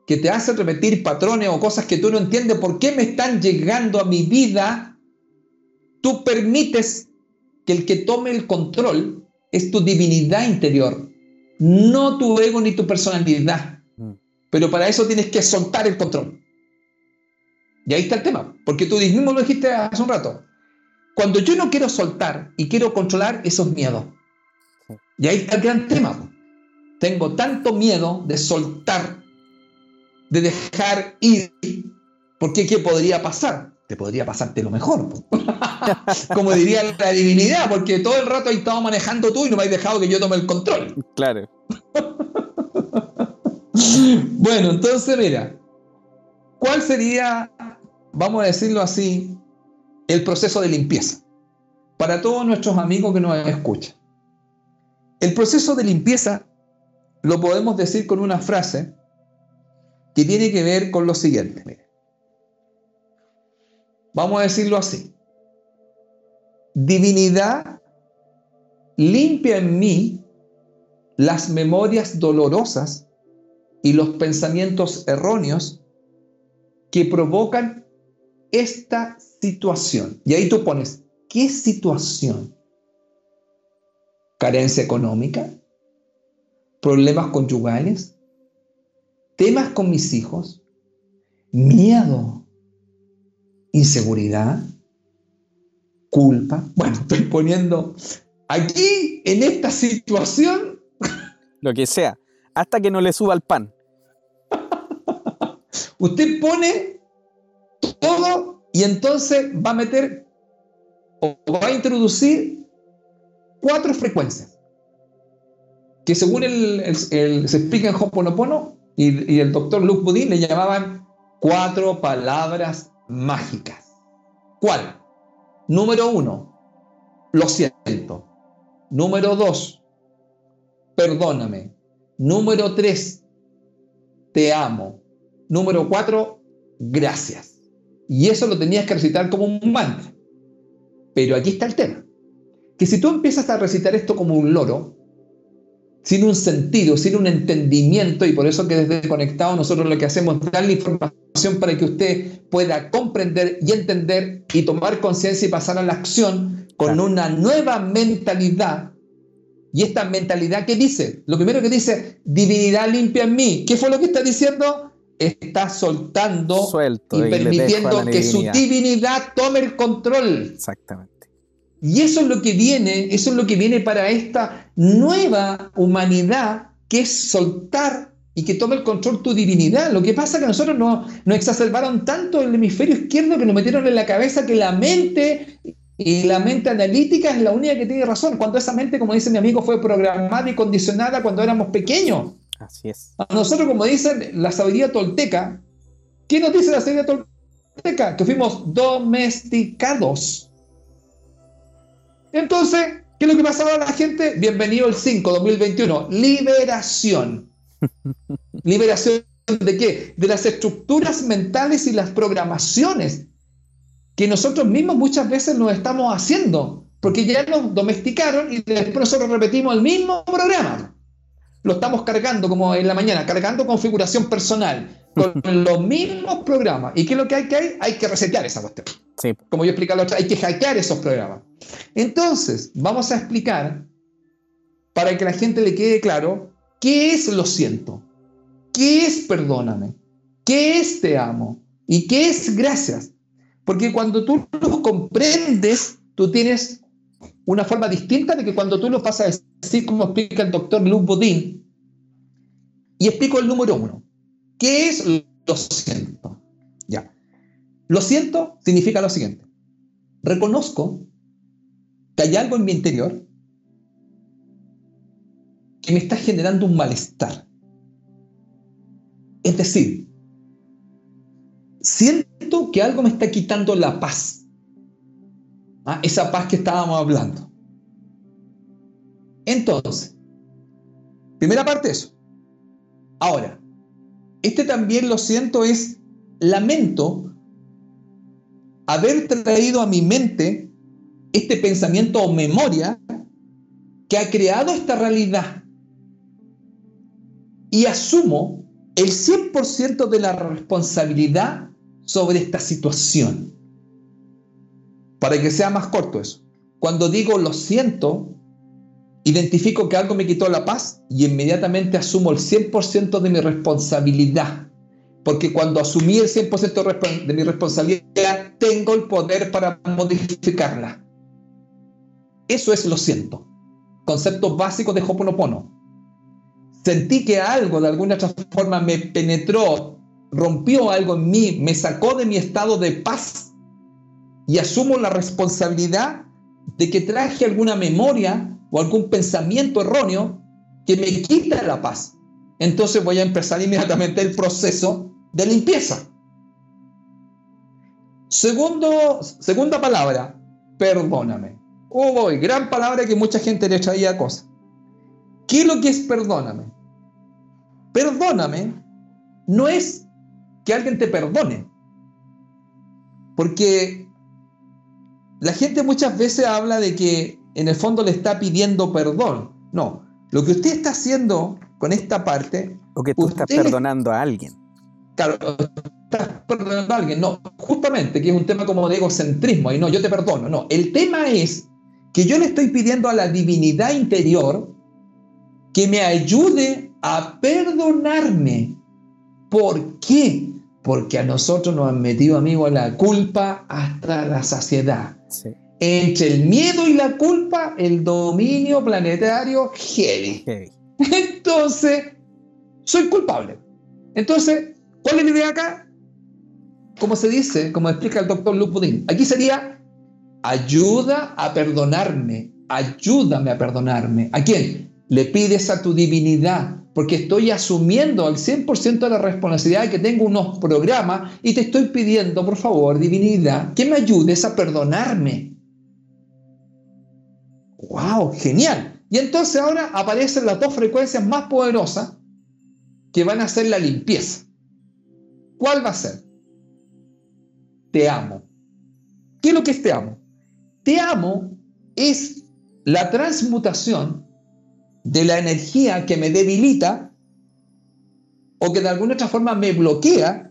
que te hacen repetir patrones o cosas que tú no entiendes por qué me están llegando a mi vida, tú permites que el que tome el control es tu divinidad interior, no tu ego ni tu personalidad. Mm. Pero para eso tienes que soltar el control. Y ahí está el tema, porque tú mismo lo dijiste hace un rato. Cuando yo no quiero soltar y quiero controlar esos miedos, y ahí está el gran tema. Tengo tanto miedo de soltar, de dejar ir, porque ¿qué podría pasar? Te podría pasarte lo mejor. Como diría la divinidad, porque todo el rato he estado manejando tú y no me has dejado que yo tome el control. Claro. bueno, entonces mira, ¿cuál sería, vamos a decirlo así, el proceso de limpieza? Para todos nuestros amigos que nos escuchan. El proceso de limpieza lo podemos decir con una frase que tiene que ver con lo siguiente. Vamos a decirlo así. Divinidad limpia en mí las memorias dolorosas y los pensamientos erróneos que provocan esta situación. Y ahí tú pones, ¿qué situación? carencia económica, problemas conyugales, temas con mis hijos, miedo, inseguridad, culpa. Bueno, estoy poniendo aquí en esta situación. Lo que sea, hasta que no le suba el pan. Usted pone todo y entonces va a meter o va a introducir cuatro frecuencias que según el, se explica en Hoponopono y, y el doctor Luke Budin le llamaban cuatro palabras mágicas. ¿Cuál? Número uno, lo siento. Número dos, perdóname. Número tres, te amo. Número cuatro, gracias. Y eso lo tenías que recitar como un mantra. Pero aquí está el tema que si tú empiezas a recitar esto como un loro, sin un sentido, sin un entendimiento, y por eso que desde Conectado nosotros lo que hacemos es darle información para que usted pueda comprender y entender y tomar conciencia y pasar a la acción con una nueva mentalidad. Y esta mentalidad que dice, lo primero que dice, divinidad limpia en mí. ¿Qué fue lo que está diciendo? Está soltando y permitiendo que su divinidad tome el control. Exactamente. Y eso es lo que viene, eso es lo que viene para esta nueva humanidad, que es soltar y que tome el control tu divinidad. Lo que pasa es que nosotros nos, nos exacerbaron tanto el hemisferio izquierdo que nos metieron en la cabeza que la mente y la mente analítica es la única que tiene razón. Cuando esa mente, como dice mi amigo, fue programada y condicionada cuando éramos pequeños. Así es. A nosotros, como dicen la sabiduría tolteca, ¿qué nos dice la sabiduría tolteca? Que fuimos domesticados. Entonces, ¿qué es lo que pasaba a la gente? Bienvenido el 5, 2021. Liberación. ¿Liberación de qué? De las estructuras mentales y las programaciones que nosotros mismos muchas veces nos estamos haciendo, porque ya nos domesticaron y después nosotros repetimos el mismo programa. Lo estamos cargando como en la mañana, cargando configuración personal, con los mismos programas. ¿Y qué es lo que hay que hay? Hay que resetear esa cuestión. Como yo expliqué la otra, hay que hackear esos programas. Entonces, vamos a explicar, para que la gente le quede claro, qué es lo siento, qué es perdóname, qué es te amo y qué es gracias. Porque cuando tú los comprendes, tú tienes una forma distinta de que cuando tú lo pasas a decir, como explica el doctor Luc Bodin, y explico el número uno. ¿Qué es lo siento? Ya. Lo siento significa lo siguiente. Reconozco que hay algo en mi interior que me está generando un malestar. Es decir, siento que algo me está quitando la paz. ¿Ah? Esa paz que estábamos hablando. Entonces, primera parte eso. Ahora, este también lo siento es lamento haber traído a mi mente este pensamiento o memoria que ha creado esta realidad. Y asumo el 100% de la responsabilidad sobre esta situación. Para que sea más corto eso. Cuando digo lo siento, identifico que algo me quitó la paz y inmediatamente asumo el 100% de mi responsabilidad. Porque cuando asumí el 100% de mi responsabilidad, tengo el poder para modificarla. Eso es lo siento. Concepto básico de Hoponopono. Sentí que algo de alguna otra forma me penetró, rompió algo en mí, me sacó de mi estado de paz y asumo la responsabilidad de que traje alguna memoria o algún pensamiento erróneo que me quita la paz. Entonces voy a empezar inmediatamente el proceso de limpieza. Segundo, segunda palabra, perdóname. Oh, gran palabra que mucha gente le traía cosas. ¿Qué es lo que es perdóname? Perdóname no es que alguien te perdone. Porque la gente muchas veces habla de que en el fondo le está pidiendo perdón. No, lo que usted está haciendo con esta parte... O que tú estás perdonando a alguien. Claro, estás perdonando a alguien. No, justamente, que es un tema como de egocentrismo. Y no, yo te perdono. No, el tema es que yo le estoy pidiendo a la divinidad interior que me ayude a perdonarme. ¿Por qué? Porque a nosotros nos han metido, amigos, la culpa hasta la saciedad. Entre el miedo y la culpa, el dominio planetario heavy. Entonces, soy culpable. Entonces, ¿cuál es la idea acá? Como se dice, como explica el doctor Lupudín, aquí sería ayuda a perdonarme, ayúdame a perdonarme. ¿A quién? Le pides a tu divinidad, porque estoy asumiendo al 100% de la responsabilidad de que tengo unos programas y te estoy pidiendo, por favor, divinidad, que me ayudes a perdonarme. ¡Wow! Genial. Y entonces ahora aparecen las dos frecuencias más poderosas que van a hacer la limpieza. ¿Cuál va a ser? Te amo. ¿Qué es lo que es te amo? Te amo es la transmutación de la energía que me debilita o que de alguna otra forma me bloquea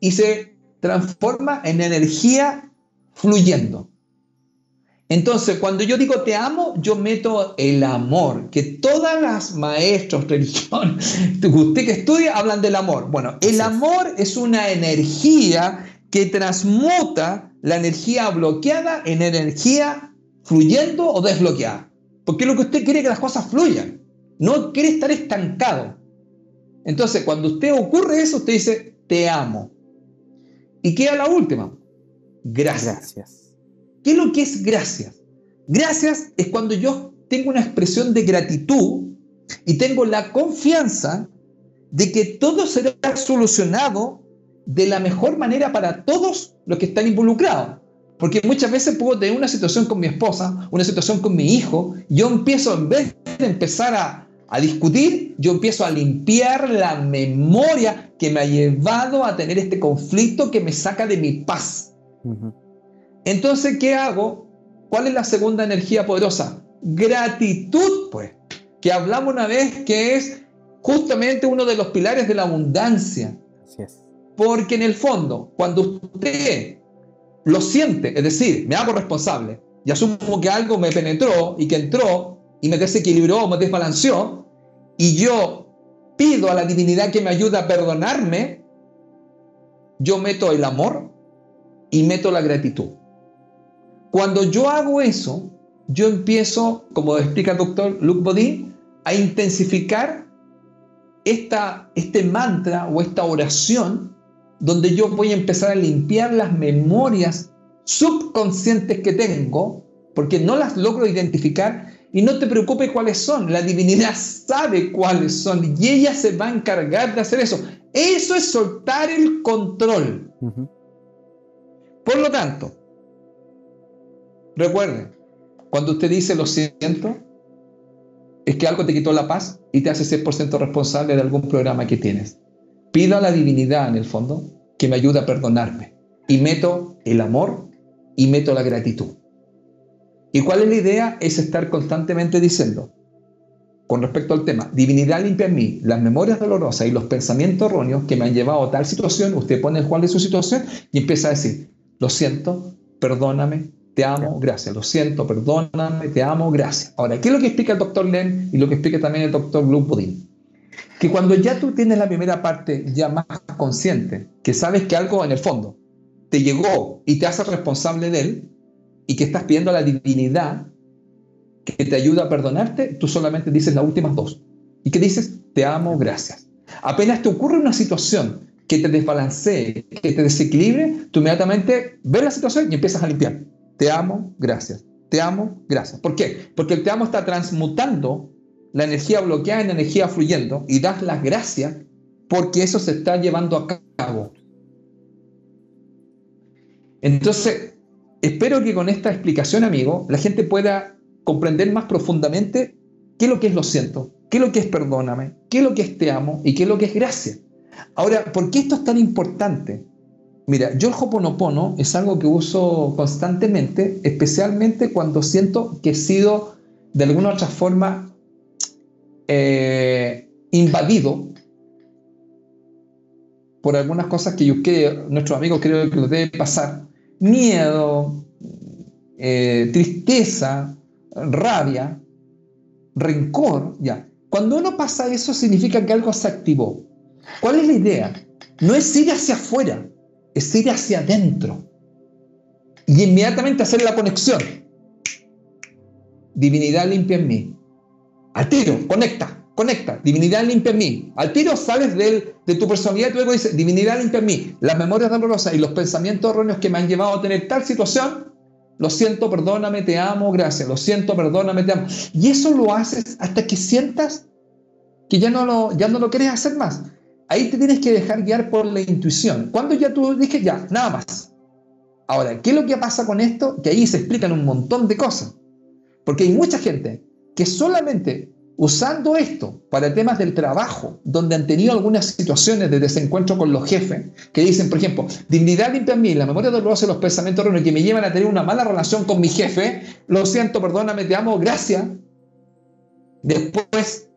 y se transforma en energía fluyendo. Entonces, cuando yo digo te amo, yo meto el amor, que todas las maestros, religión, usted que estudia, hablan del amor. Bueno, el amor es una energía que transmuta la energía bloqueada en energía fluyendo o desbloqueada. Porque lo que usted quiere que las cosas fluyan. No quiere estar estancado. Entonces, cuando usted ocurre eso, usted dice, te amo. Y queda la última. Gracias. gracias. ¿Qué es lo que es gracias? Gracias es cuando yo tengo una expresión de gratitud y tengo la confianza de que todo será solucionado de la mejor manera para todos los que están involucrados. Porque muchas veces puedo tener una situación con mi esposa, una situación con mi hijo, yo empiezo, en vez de empezar a, a discutir, yo empiezo a limpiar la memoria que me ha llevado a tener este conflicto que me saca de mi paz. Entonces, ¿qué hago? ¿Cuál es la segunda energía poderosa? Gratitud, pues, que hablamos una vez que es justamente uno de los pilares de la abundancia. Así es. Porque en el fondo, cuando usted lo siente, es decir, me hago responsable y asumo que algo me penetró y que entró y me desequilibró, me desbalanceó, y yo pido a la divinidad que me ayude a perdonarme, yo meto el amor y meto la gratitud. Cuando yo hago eso, yo empiezo, como explica el doctor Luc Bodin, a intensificar esta, este mantra o esta oración donde yo voy a empezar a limpiar las memorias subconscientes que tengo, porque no las logro identificar, y no te preocupes cuáles son, la divinidad sabe cuáles son y ella se va a encargar de hacer eso. Eso es soltar el control. Por lo tanto, recuerden, cuando usted dice lo siento, es que algo te quitó la paz y te hace 100% responsable de algún programa que tienes. Pido a la divinidad en el fondo que me ayude a perdonarme y meto el amor y meto la gratitud. ¿Y cuál es la idea? Es estar constantemente diciendo, con respecto al tema, divinidad limpia en mí las memorias dolorosas y los pensamientos erróneos que me han llevado a tal situación, usted pone el cual de su situación y empieza a decir, lo siento, perdóname, te amo, gracias, lo siento, perdóname, te amo, gracias. Ahora, ¿qué es lo que explica el doctor Len y lo que explica también el doctor Blue? Que cuando ya tú tienes la primera parte ya más consciente, que sabes que algo en el fondo te llegó y te hace responsable de él, y que estás pidiendo a la divinidad que te ayuda a perdonarte, tú solamente dices las últimas dos. ¿Y qué dices? Te amo, gracias. Apenas te ocurre una situación que te desbalancee, que te desequilibre, tú inmediatamente ves la situación y empiezas a limpiar. Te amo, gracias. Te amo, gracias. ¿Por qué? Porque el te amo está transmutando la energía bloqueada en energía fluyendo y das las gracias porque eso se está llevando a cabo. Entonces, espero que con esta explicación, amigo, la gente pueda comprender más profundamente qué es lo que es lo siento, qué es lo que es perdóname, qué es lo que es te amo y qué es lo que es gracia. Ahora, ¿por qué esto es tan importante? Mira, yo el Hoponopono es algo que uso constantemente, especialmente cuando siento que he sido de alguna u otra forma eh, invadido por algunas cosas que yo creo, nuestros amigos creo que lo debe pasar. Miedo, eh, tristeza, rabia, rencor, ya. Cuando uno pasa eso significa que algo se activó. ¿Cuál es la idea? No es ir hacia afuera, es ir hacia adentro. Y inmediatamente hacer la conexión. Divinidad limpia en mí. Al tiro, conecta, conecta. Divinidad limpia en mí. Al tiro sales de, tu personalidad y luego dices, divinidad limpia en mí. Las memorias dolorosas y los pensamientos erróneos que me han llevado a tener tal situación lo siento, perdóname, te amo, gracias. Lo siento, perdóname, te amo. Y eso lo haces hasta que sientas que ya no lo, ya no lo quieres hacer más. Ahí te tienes que dejar guiar por la intuición. Cuando ya tú dije, ya, nada más. Ahora, ¿qué es lo que pasa con esto? Que ahí se explican un montón de cosas. Porque hay mucha gente que solamente usando esto para temas del trabajo, donde han tenido algunas situaciones de desencuentro con los jefes, que dicen, por ejemplo, dignidad mí, la memoria dolorosa y los pensamientos erróneos que me llevan a tener una mala relación con mi jefe, lo siento, perdóname, te amo, gracias. Después,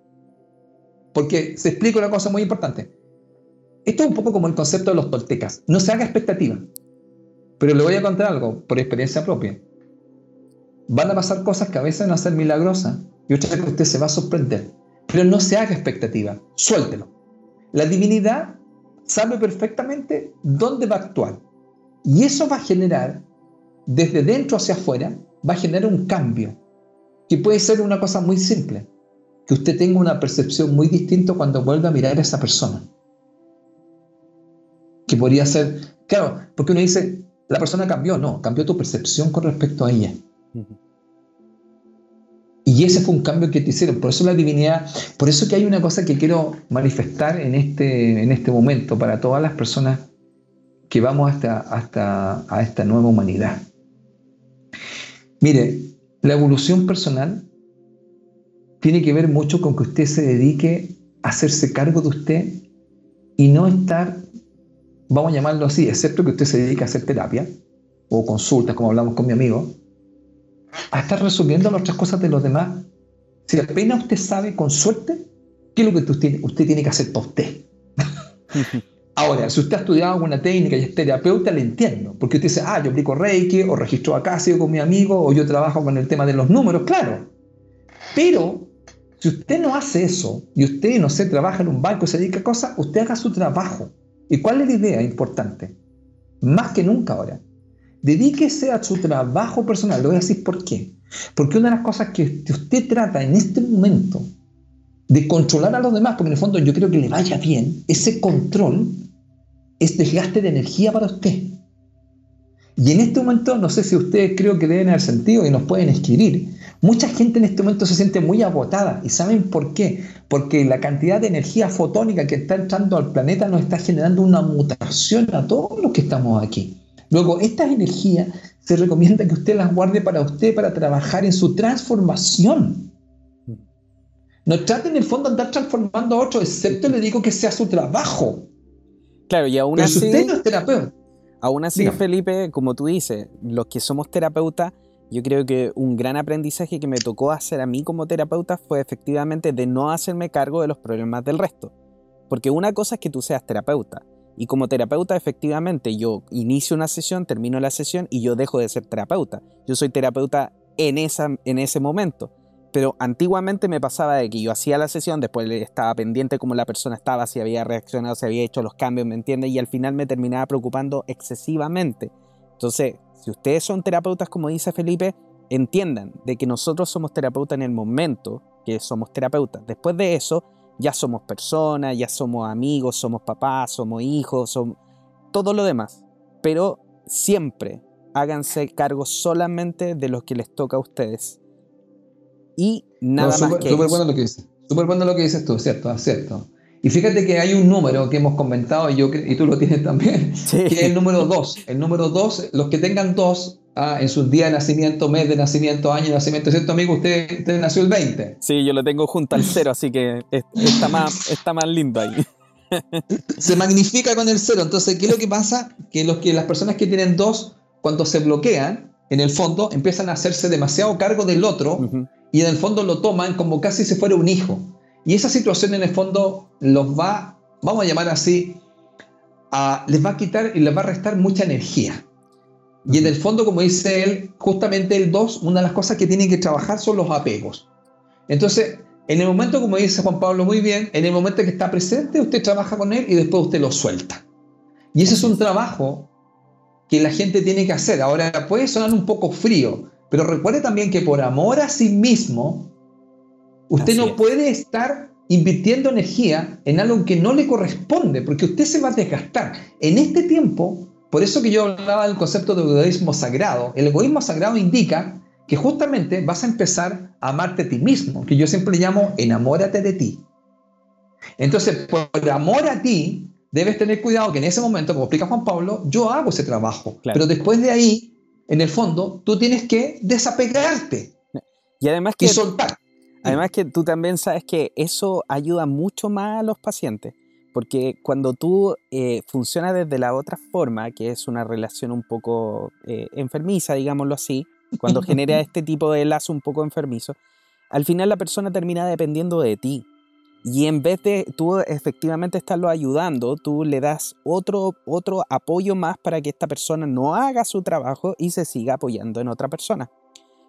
porque se explica una cosa muy importante. Esto es un poco como el concepto de los toltecas. No se haga expectativa. Pero le voy a contar algo por experiencia propia. Van a pasar cosas que a veces van a milagrosas y usted se va a sorprender. Pero no se haga expectativa, suéltelo. La divinidad sabe perfectamente dónde va a actuar. Y eso va a generar, desde dentro hacia afuera, va a generar un cambio, que puede ser una cosa muy simple, que usted tenga una percepción muy distinta cuando vuelva a mirar a esa persona. Que podría ser, claro, porque uno dice, la persona cambió, no, cambió tu percepción con respecto a ella. Y ese fue un cambio que te hicieron. Por eso la divinidad, por eso que hay una cosa que quiero manifestar en este, en este momento para todas las personas que vamos hasta, hasta a esta nueva humanidad. Mire, la evolución personal tiene que ver mucho con que usted se dedique a hacerse cargo de usted y no estar, vamos a llamarlo así, excepto que usted se dedique a hacer terapia o consultas, como hablamos con mi amigo, a estar resolviendo las otras cosas de los demás. Si apenas usted sabe con suerte qué es lo que usted, usted tiene que hacer para usted. Ahora, si usted ha estudiado alguna técnica y es terapeuta, le entiendo. Porque usted dice, ah, yo aplico Reiki, o registro Acacio con mi amigo, o yo trabajo con el tema de los números, claro. Pero, si usted no hace eso, y usted, no sé, trabaja en un banco se dedica a cosas, usted haga su trabajo. ¿Y cuál es la idea importante? Más que nunca ahora Dedíquese a su trabajo personal. Le voy a decir por qué. Porque una de las cosas que usted trata en este momento de controlar a los demás, porque en el fondo yo creo que le vaya bien, ese control es desgaste de energía para usted. Y en este momento, no sé si ustedes creo que deben haber sentido y nos pueden escribir, mucha gente en este momento se siente muy agotada. ¿Y saben por qué? Porque la cantidad de energía fotónica que está entrando al planeta nos está generando una mutación a todos los que estamos aquí. Luego, estas energías se recomienda que usted las guarde para usted, para trabajar en su transformación. No trate en el fondo de andar transformando a otro, excepto le digo que sea su trabajo. Claro, y aún así. usted no es terapeuta. Aún así, Felipe, como tú dices, los que somos terapeutas, yo creo que un gran aprendizaje que me tocó hacer a mí como terapeuta fue efectivamente de no hacerme cargo de los problemas del resto. Porque una cosa es que tú seas terapeuta. Y como terapeuta, efectivamente, yo inicio una sesión, termino la sesión y yo dejo de ser terapeuta. Yo soy terapeuta en, esa, en ese momento. Pero antiguamente me pasaba de que yo hacía la sesión, después estaba pendiente cómo la persona estaba, si había reaccionado, si había hecho los cambios, ¿me entiendes? Y al final me terminaba preocupando excesivamente. Entonces, si ustedes son terapeutas, como dice Felipe, entiendan de que nosotros somos terapeutas en el momento que somos terapeutas. Después de eso, ya somos personas, ya somos amigos, somos papás, somos hijos, somos todo lo demás. Pero siempre háganse cargo solamente de lo que les toca a ustedes y nada más que Súper bueno lo que dices. Súper bueno lo que dices tú, cierto, cierto. Y fíjate que hay un número que hemos comentado y, yo, y tú lo tienes también, que es el número 2. El número 2, los que tengan dos ah, en sus días de nacimiento, mes de nacimiento, año de nacimiento, ¿cierto, amigo? Usted, usted nació el 20. Sí, yo lo tengo junto al cero, así que está más, está más lindo ahí. Se magnifica con el cero. Entonces, ¿qué es lo que pasa? Que, los que las personas que tienen dos, cuando se bloquean, en el fondo, empiezan a hacerse demasiado cargo del otro y en el fondo lo toman como casi si fuera un hijo. Y esa situación en el fondo los va, vamos a llamar así, les va a quitar y les va a restar mucha energía. Y en el fondo, como dice él, justamente el 2, una de las cosas que tienen que trabajar son los apegos. Entonces, en el momento, como dice Juan Pablo muy bien, en el momento que está presente, usted trabaja con él y después usted lo suelta. Y ese es un trabajo que la gente tiene que hacer. Ahora, puede sonar un poco frío, pero recuerde también que por amor a sí mismo, usted no puede estar invirtiendo energía en algo que no le corresponde, porque usted se va a desgastar. En este tiempo, por eso que yo hablaba del concepto de egoísmo sagrado, el egoísmo sagrado indica que justamente vas a empezar a amarte a ti mismo, que yo siempre llamo enamórate de ti. Entonces, por amor a ti, debes tener cuidado que en ese momento, como explica Juan Pablo, yo hago ese trabajo. Pero después de ahí, en el fondo, tú tienes que desapegarte. Y además que, soltar. Además que tú también sabes que eso ayuda mucho más a los pacientes, porque cuando tú eh, funcionas desde la otra forma, que es una relación un poco eh, enfermiza, digámoslo así, cuando genera este tipo de lazo un poco enfermizo, al final la persona termina dependiendo de ti. Y en vez de tú efectivamente estarlo ayudando, tú le das otro, otro apoyo más para que esta persona no haga su trabajo y se siga apoyando en otra persona.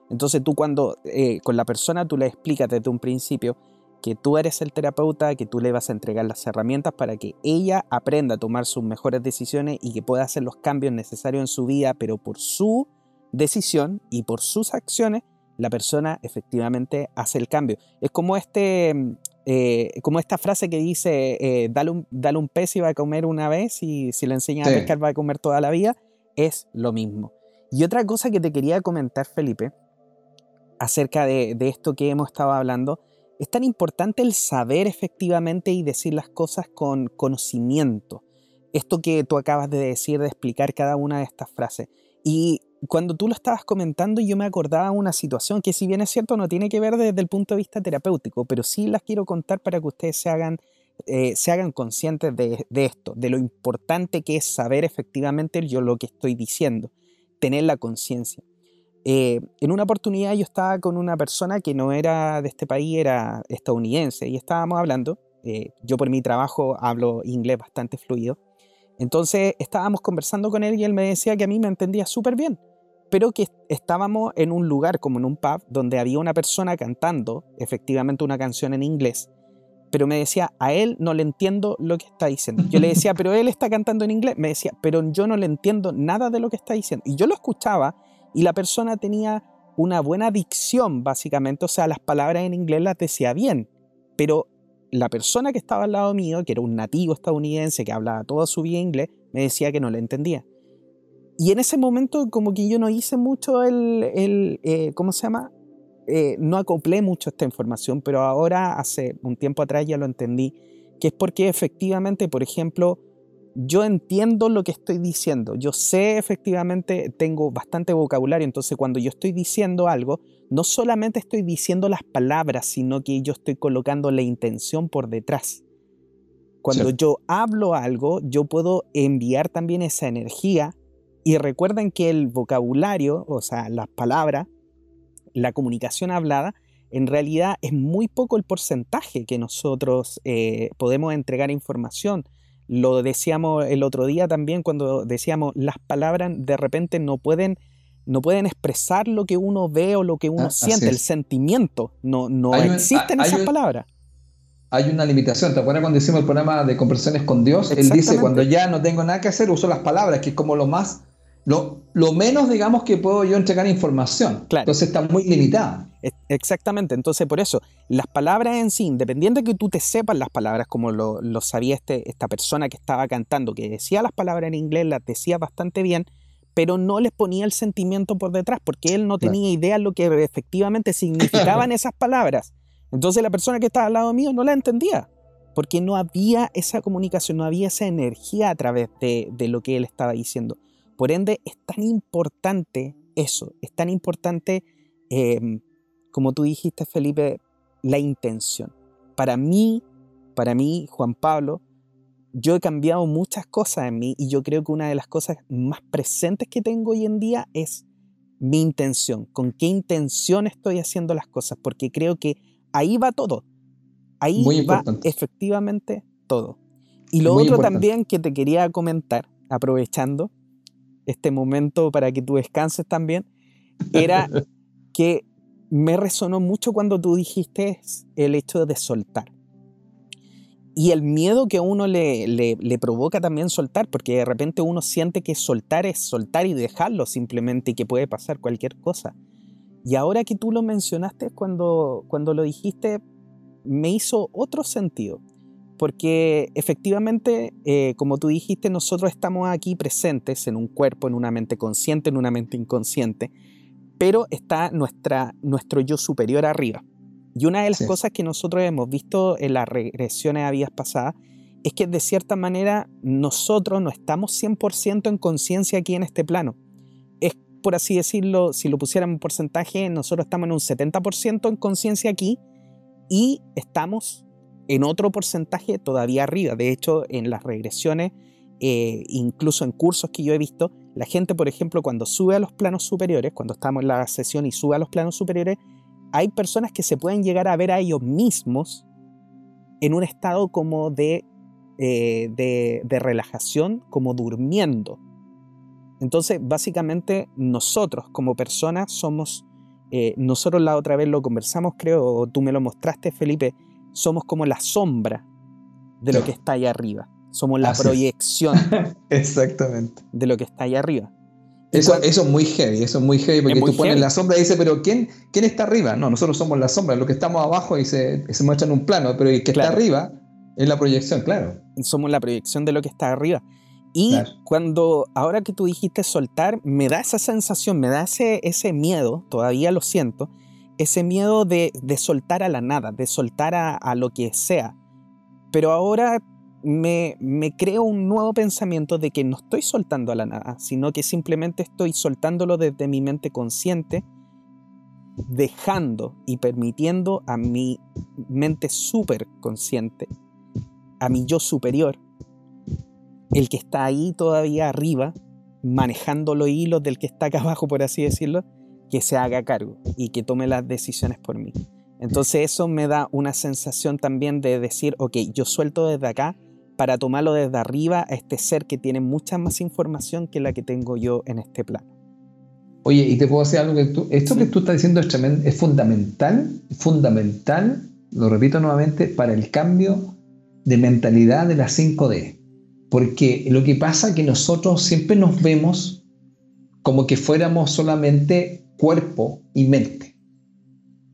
Entonces tú cuando eh, con la persona tú le explicas desde un principio que tú eres el terapeuta, que tú le vas a entregar las herramientas para que ella aprenda a tomar sus mejores decisiones y que pueda hacer los cambios necesarios en su vida, pero por su decisión y por sus acciones, la persona efectivamente hace el cambio. Es como este, eh, como esta frase que dice, eh, dale, un, dale, un, pez y va a comer una vez y si le enseñas a pescar va a comer toda la vida, es lo mismo. Y otra cosa que te quería comentar, Felipe, acerca de, de esto que hemos estado hablando, es tan importante el saber efectivamente y decir las cosas con conocimiento. Esto que tú acabas de decir, de explicar cada una de estas frases. Y cuando tú lo estabas comentando, yo me acordaba de una situación que si bien es cierto no tiene que ver desde el punto de vista terapéutico, pero sí las quiero contar para que ustedes se hagan, eh, se hagan conscientes de, esto, de lo importante que es saber efectivamente yo lo que estoy diciendo, tener la conciencia. Eh, en una oportunidad yo estaba con una persona que no era de este país, era estadounidense, y estábamos hablando, eh, yo por mi trabajo hablo inglés bastante fluido, entonces estábamos conversando con él y él me decía que a mí me entendía súper bien pero que estábamos en un lugar como en un pub donde había una persona cantando efectivamente una canción en inglés, pero me decía, a él no le entiendo lo que está diciendo. Yo le decía, pero él está cantando en inglés. Me decía, pero yo no le entiendo nada de lo que está diciendo. Y yo lo escuchaba y la persona tenía una buena dicción, básicamente, o sea, las palabras en inglés las decía bien, pero la persona que estaba al lado mío, que era un nativo estadounidense que hablaba toda su vida inglés, me decía que no le entendía. y en ese momento como que yo no hice mucho el, el eh, ¿cómo se llama? Eh, no acoplé mucho esta información, pero ahora, hace un tiempo atrás ya lo entendí, que es porque efectivamente, por ejemplo, yo entiendo lo que estoy diciendo, yo sé efectivamente, tengo bastante vocabulario, entonces cuando yo estoy diciendo algo, no solamente estoy diciendo las palabras, sino que yo estoy colocando la intención por detrás. Cuando yo hablo algo, yo puedo enviar también esa energía y recuerden que el vocabulario, o sea, las palabras, la comunicación hablada, en realidad es muy poco el porcentaje que nosotros eh, podemos entregar información. Lo decíamos el otro día también cuando decíamos las palabras de repente no pueden, no pueden expresar lo que uno ve o lo que uno ah, siente, el sentimiento. No, no existen esas palabras. Hay una limitación. ¿Te acuerdas cuando hicimos el programa de conversaciones con Dios? Él dice, cuando ya no tengo nada que hacer, uso las palabras, que es como lo más lo, menos, digamos, que puedo yo entregar información. Entonces está muy limitada. Exactamente, entonces por eso, las palabras en sí, independiente de que tú te sepas las palabras, como lo, sabía este, esta persona que estaba cantando, que decía las palabras en inglés, las decía bastante bien, pero no les ponía el sentimiento por detrás, porque él no tenía idea de lo que efectivamente significaban esas palabras. Entonces la persona que estaba al lado mío no la entendía, porque no había esa comunicación, no había esa energía a través de, de lo que él estaba diciendo. Por ende, es tan importante eso, es tan importante, em, como tú dijiste, Felipe, la intención. Para mí, para mí, Juan Pablo, yo he cambiado muchas cosas en mí y yo creo que una de las cosas más presentes que tengo hoy en día es mi intención, con qué intención estoy haciendo las cosas, porque creo que ahí va todo, ahí va efectivamente todo. Y lo otro también que te quería comentar, aprovechando, este momento para que tú descanses también, era que me resonó mucho cuando tú dijiste el hecho de soltar. Y el miedo que uno le, le, provoca también soltar, porque de repente uno siente que soltar es soltar y dejarlo simplemente y que puede pasar cualquier cosa. Y ahora que tú lo mencionaste, cuando, cuando lo dijiste, me hizo otro sentido porque efectivamente, eh, como tú dijiste, nosotros estamos aquí presentes en un cuerpo, en una mente consciente, en una mente inconsciente, pero está nuestra, nuestro yo superior arriba. Y una de las cosas que nosotros hemos visto en las regresiones a vidas pasadas es que de cierta manera nosotros no estamos 100% en conciencia aquí en este plano. Es, por así decirlo, si lo pusiéramos en porcentaje, nosotros estamos en un 70% en conciencia aquí y estamos en otro porcentaje todavía arriba. De hecho, en las regresiones, eh, incluso en cursos que yo he visto, la gente, por ejemplo, cuando sube a los planos superiores, cuando estamos en la sesión y sube a los planos superiores, hay personas que se pueden llegar a ver a ellos mismos en un estado como de, eh, de, relajación, como durmiendo. Entonces, básicamente, nosotros como personas somos, eh, nosotros la otra vez lo conversamos, creo, o tú me lo mostraste, Felipe, somos como la sombra de lo que está allá arriba. Somos la proyección. Exactamente. De lo que está allá arriba. Eso, eso es muy heavy, eso es muy heavy, porque tú pones la sombra y dices, pero ¿quién, ¿quién está arriba? No, nosotros somos la sombra, lo que estamos abajo y se, se muestra en un plano, pero el que está arriba es la proyección, claro. Somos la proyección de lo que está arriba. Y cuando, ahora que tú dijiste soltar, me da esa sensación, me da ese, ese miedo, todavía lo siento, ese miedo de, soltar a la nada, de soltar a, lo que sea. Pero ahora me, me, creo un nuevo pensamiento de que no estoy soltando a la nada, sino que simplemente estoy soltándolo desde mi mente consciente, dejando y permitiendo a mi mente súper consciente, a mi yo superior, el que está ahí todavía arriba, manejando los hilos del que está acá abajo, por así decirlo, que se haga cargo y que tome las decisiones por mí. Entonces eso me da una sensación también de decir, ok, yo suelto desde acá para tomarlo desde arriba a este ser que tiene mucha más información que la que tengo yo en este plano. Oye, y te puedo decir algo que tú, esto que tú estás diciendo es, es fundamental, fundamental, lo repito nuevamente, para el cambio de mentalidad de la 5D. Porque lo que pasa es que nosotros siempre nos vemos como que fuéramos solamente cuerpo y mente.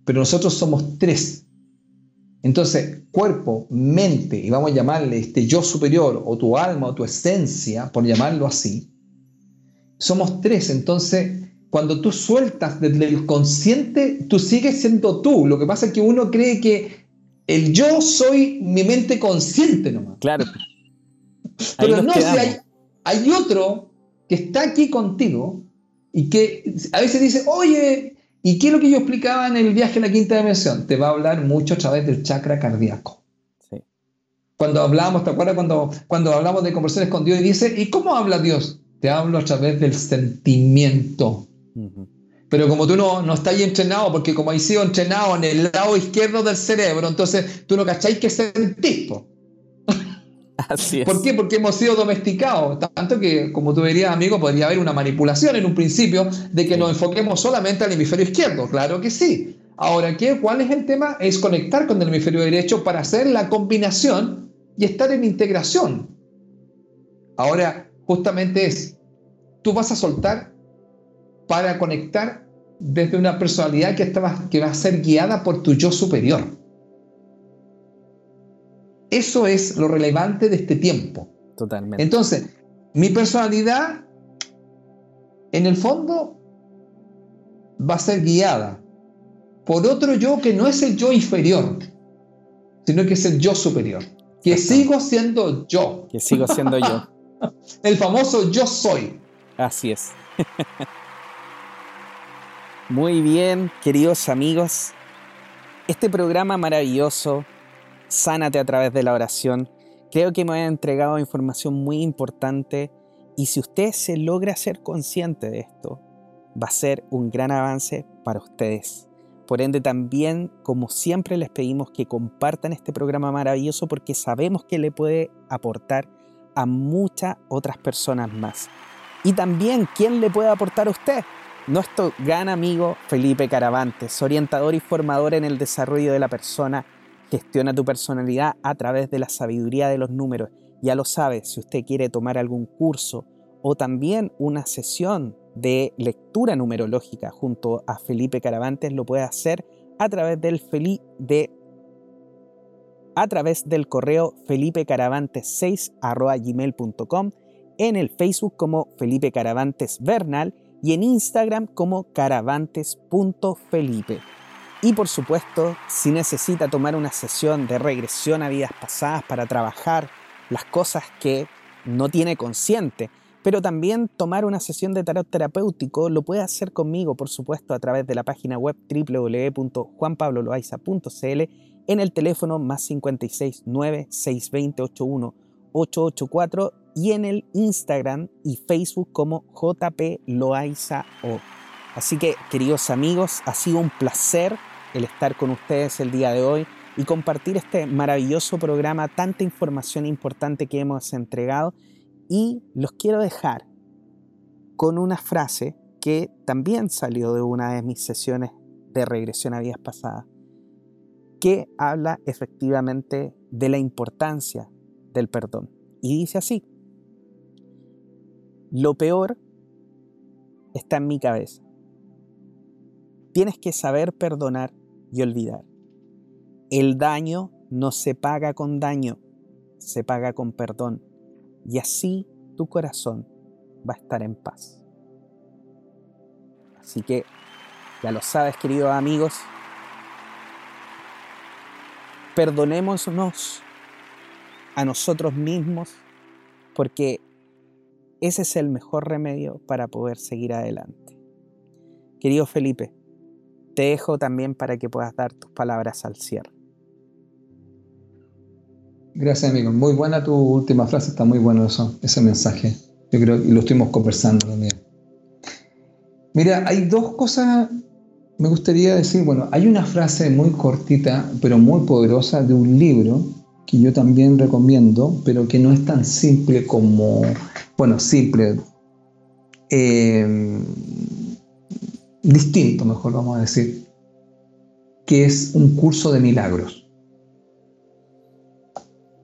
Pero nosotros somos tres. Entonces, cuerpo, mente, y vamos a llamarle este yo superior, o tu alma, o tu esencia, por llamarlo así, somos tres, entonces cuando tú sueltas desde el consciente, tú sigues siendo tú. Lo que pasa es que uno cree que el yo soy mi mente consciente nomás. Claro. Pero no, si hay, hay otro que está aquí contigo y que a veces dice, oye, ¿y qué es lo que yo explicaba en el viaje a la quinta dimensión? Te va a hablar mucho a través del chakra cardíaco. Sí. Cuando hablamos, ¿te acuerdas cuando, cuando hablamos de conversaciones con Dios y dice, ¿y cómo habla Dios? Te hablo a través del sentimiento. Pero como tú no, no estás entrenado, porque como has sido entrenado en el lado izquierdo del cerebro, entonces tú no cacháis que sentís. Así es. ¿Por qué? Porque hemos sido domesticados. Tanto que, como tú dirías, amigo, podría haber una manipulación en un principio de que nos enfoquemos solamente al hemisferio izquierdo. Claro que sí. Ahora, ¿qué, ¿cuál es el tema? Es conectar con el hemisferio derecho para hacer la combinación y estar en integración. Ahora, justamente es, tú vas a soltar para conectar desde una personalidad que, que va a ser guiada por tu yo superior. Eso es lo relevante de este tiempo. Totalmente. Entonces, mi personalidad, en el fondo, va a ser guiada por otro yo que no es el yo inferior, sino que es el yo superior. Que sigo siendo yo. Que sigo siendo yo. el famoso yo soy. Así es. Muy bien, queridos amigos. Este programa maravilloso, Sánate a través de la oración, creo que me ha entregado información muy importante y si usted se logra ser consciente de esto, va a ser un gran avance para ustedes. Por ende, también, como siempre, les pedimos que compartan este programa maravilloso porque sabemos que le puede aportar a muchas otras personas más. Y también, ¿quién le puede aportar a usted? Nuestro gran amigo Felipe Caravantes, orientador y formador en el desarrollo de la persona, gestiona tu personalidad a través de la sabiduría de los números. Ya lo sabe, si usted quiere tomar algún curso o también una sesión de lectura numerológica junto a Felipe Caravantes, lo puede hacer a través del de a través del correo felipecaravantes6 en el Facebook como Felipe Caravantes Bernal y en Instagram como caravantes.felipe. Y por supuesto, si necesita tomar una sesión de regresión a vidas pasadas para trabajar las cosas que no tiene consciente, pero también tomar una sesión de tarot terapéutico lo puede hacer conmigo, por supuesto, a través de la página web www.juanpabloloaiza.cl en el teléfono más 56 9 620 81 884 y en el Instagram y Facebook como JP Loaiza O. Así que, queridos amigos, ha sido un placer el estar con ustedes el día de hoy y compartir este maravilloso programa, tanta información importante que hemos entregado. Y los quiero dejar con una frase que también salió de una de mis sesiones de regresión a días pasadas, que habla efectivamente de la importancia del perdón. Y dice así, lo peor está en mi cabeza. Tienes que saber perdonar y olvidar. El daño no se paga con daño, se paga con perdón. Y así tu corazón va a estar en paz. Así que, ya lo sabes, queridos amigos, perdonémonos a nosotros mismos porque ese es el mejor remedio para poder seguir adelante. Querido Felipe, te dejo también para que puedas dar tus palabras al cierre. Gracias, amigo. Muy buena tu última frase, está muy bueno eso, ese mensaje. Yo creo que lo estuvimos conversando también. Mira, hay dos cosas, me gustaría decir, bueno, hay una frase muy cortita, pero muy poderosa de un libro que yo también recomiendo, pero que no es tan simple como, bueno, simple, eh, distinto, mejor vamos a decir, que es un curso de milagros.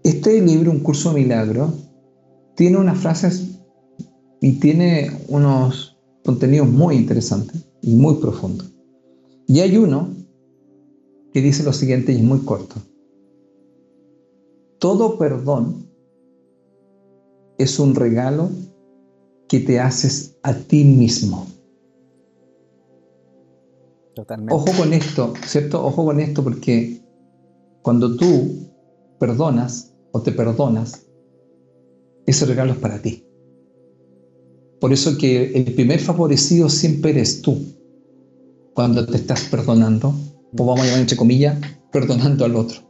Este libro, un curso de milagros, tiene unas frases y tiene unos contenidos muy interesantes y muy profundos. Y hay uno que dice lo siguiente y es muy corto todo perdón es un regalo que te haces a ti mismo. Totalmente. Ojo con esto, ¿cierto? Ojo con esto porque cuando tú perdonas o te perdonas, ese regalo es para ti. Por eso que el primer favorecido siempre eres tú. Cuando te estás perdonando, o vamos a llamar entre comillas, perdonando al otro.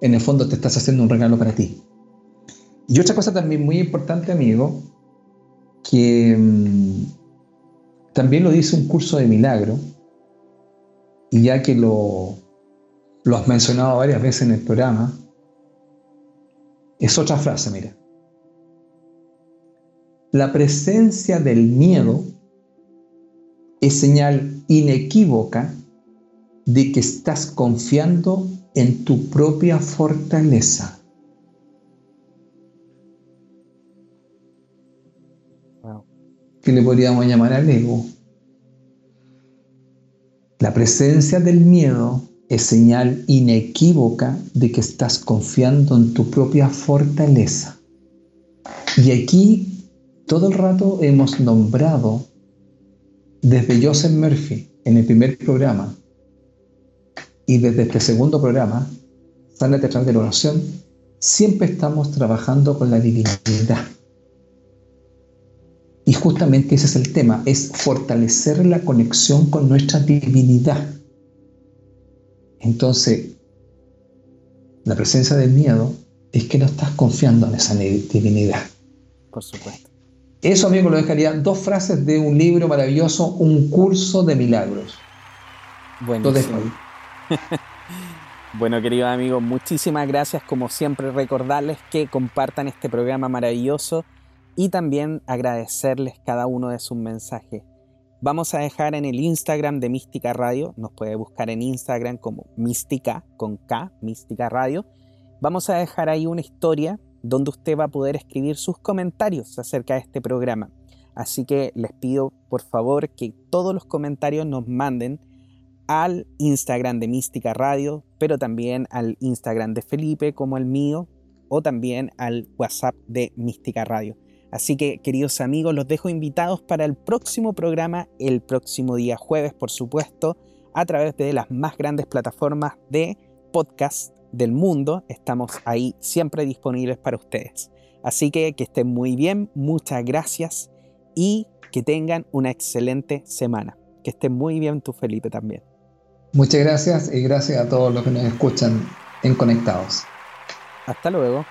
En el fondo te estás haciendo un regalo para ti. Y otra cosa también muy importante, amigo, que mm, también lo dice un curso de milagro, y ya que lo, lo has mencionado varias veces en el programa, es otra frase, mira. La presencia del miedo es señal inequívoca de que estás confiando en tu propia fortaleza. ¿Qué le podríamos llamar al ego. La presencia del miedo es señal inequívoca de que estás confiando en tu propia fortaleza. Y aquí todo el rato hemos nombrado desde Joseph Murphy en el primer programa y desde este segundo programa, Sana Teatral de la Oración, siempre estamos trabajando con la divinidad. Y justamente ese es el tema, es fortalecer la conexión con nuestra divinidad. Entonces, la presencia del miedo es que no estás confiando en esa divinidad. Por supuesto. Eso, amigo, lo dejaría dos frases de un libro maravilloso, Un curso de milagros. Bueno, bueno, queridos amigos, muchísimas gracias. Como siempre, recordarles que compartan este programa maravilloso y también agradecerles cada uno de sus mensajes. Vamos a dejar en el Instagram de Mística Radio, nos puede buscar en Instagram como Mística con K, Mística Radio. Vamos a dejar ahí una historia donde usted va a poder escribir sus comentarios acerca de este programa. Así que les pido por favor que todos los comentarios nos manden al Instagram de Mística Radio, pero también al Instagram de Felipe como el mío, o también al WhatsApp de Mística Radio. Así que, queridos amigos, los dejo invitados para el próximo programa, el próximo día jueves, por supuesto, a través de las más grandes plataformas de podcast del mundo. Estamos ahí siempre disponibles para ustedes. Así que que estén muy bien, muchas gracias y que tengan una excelente semana. Que estén muy bien tú, Felipe, también. Muchas gracias y gracias a todos los que nos escuchan en Conectados. Hasta luego.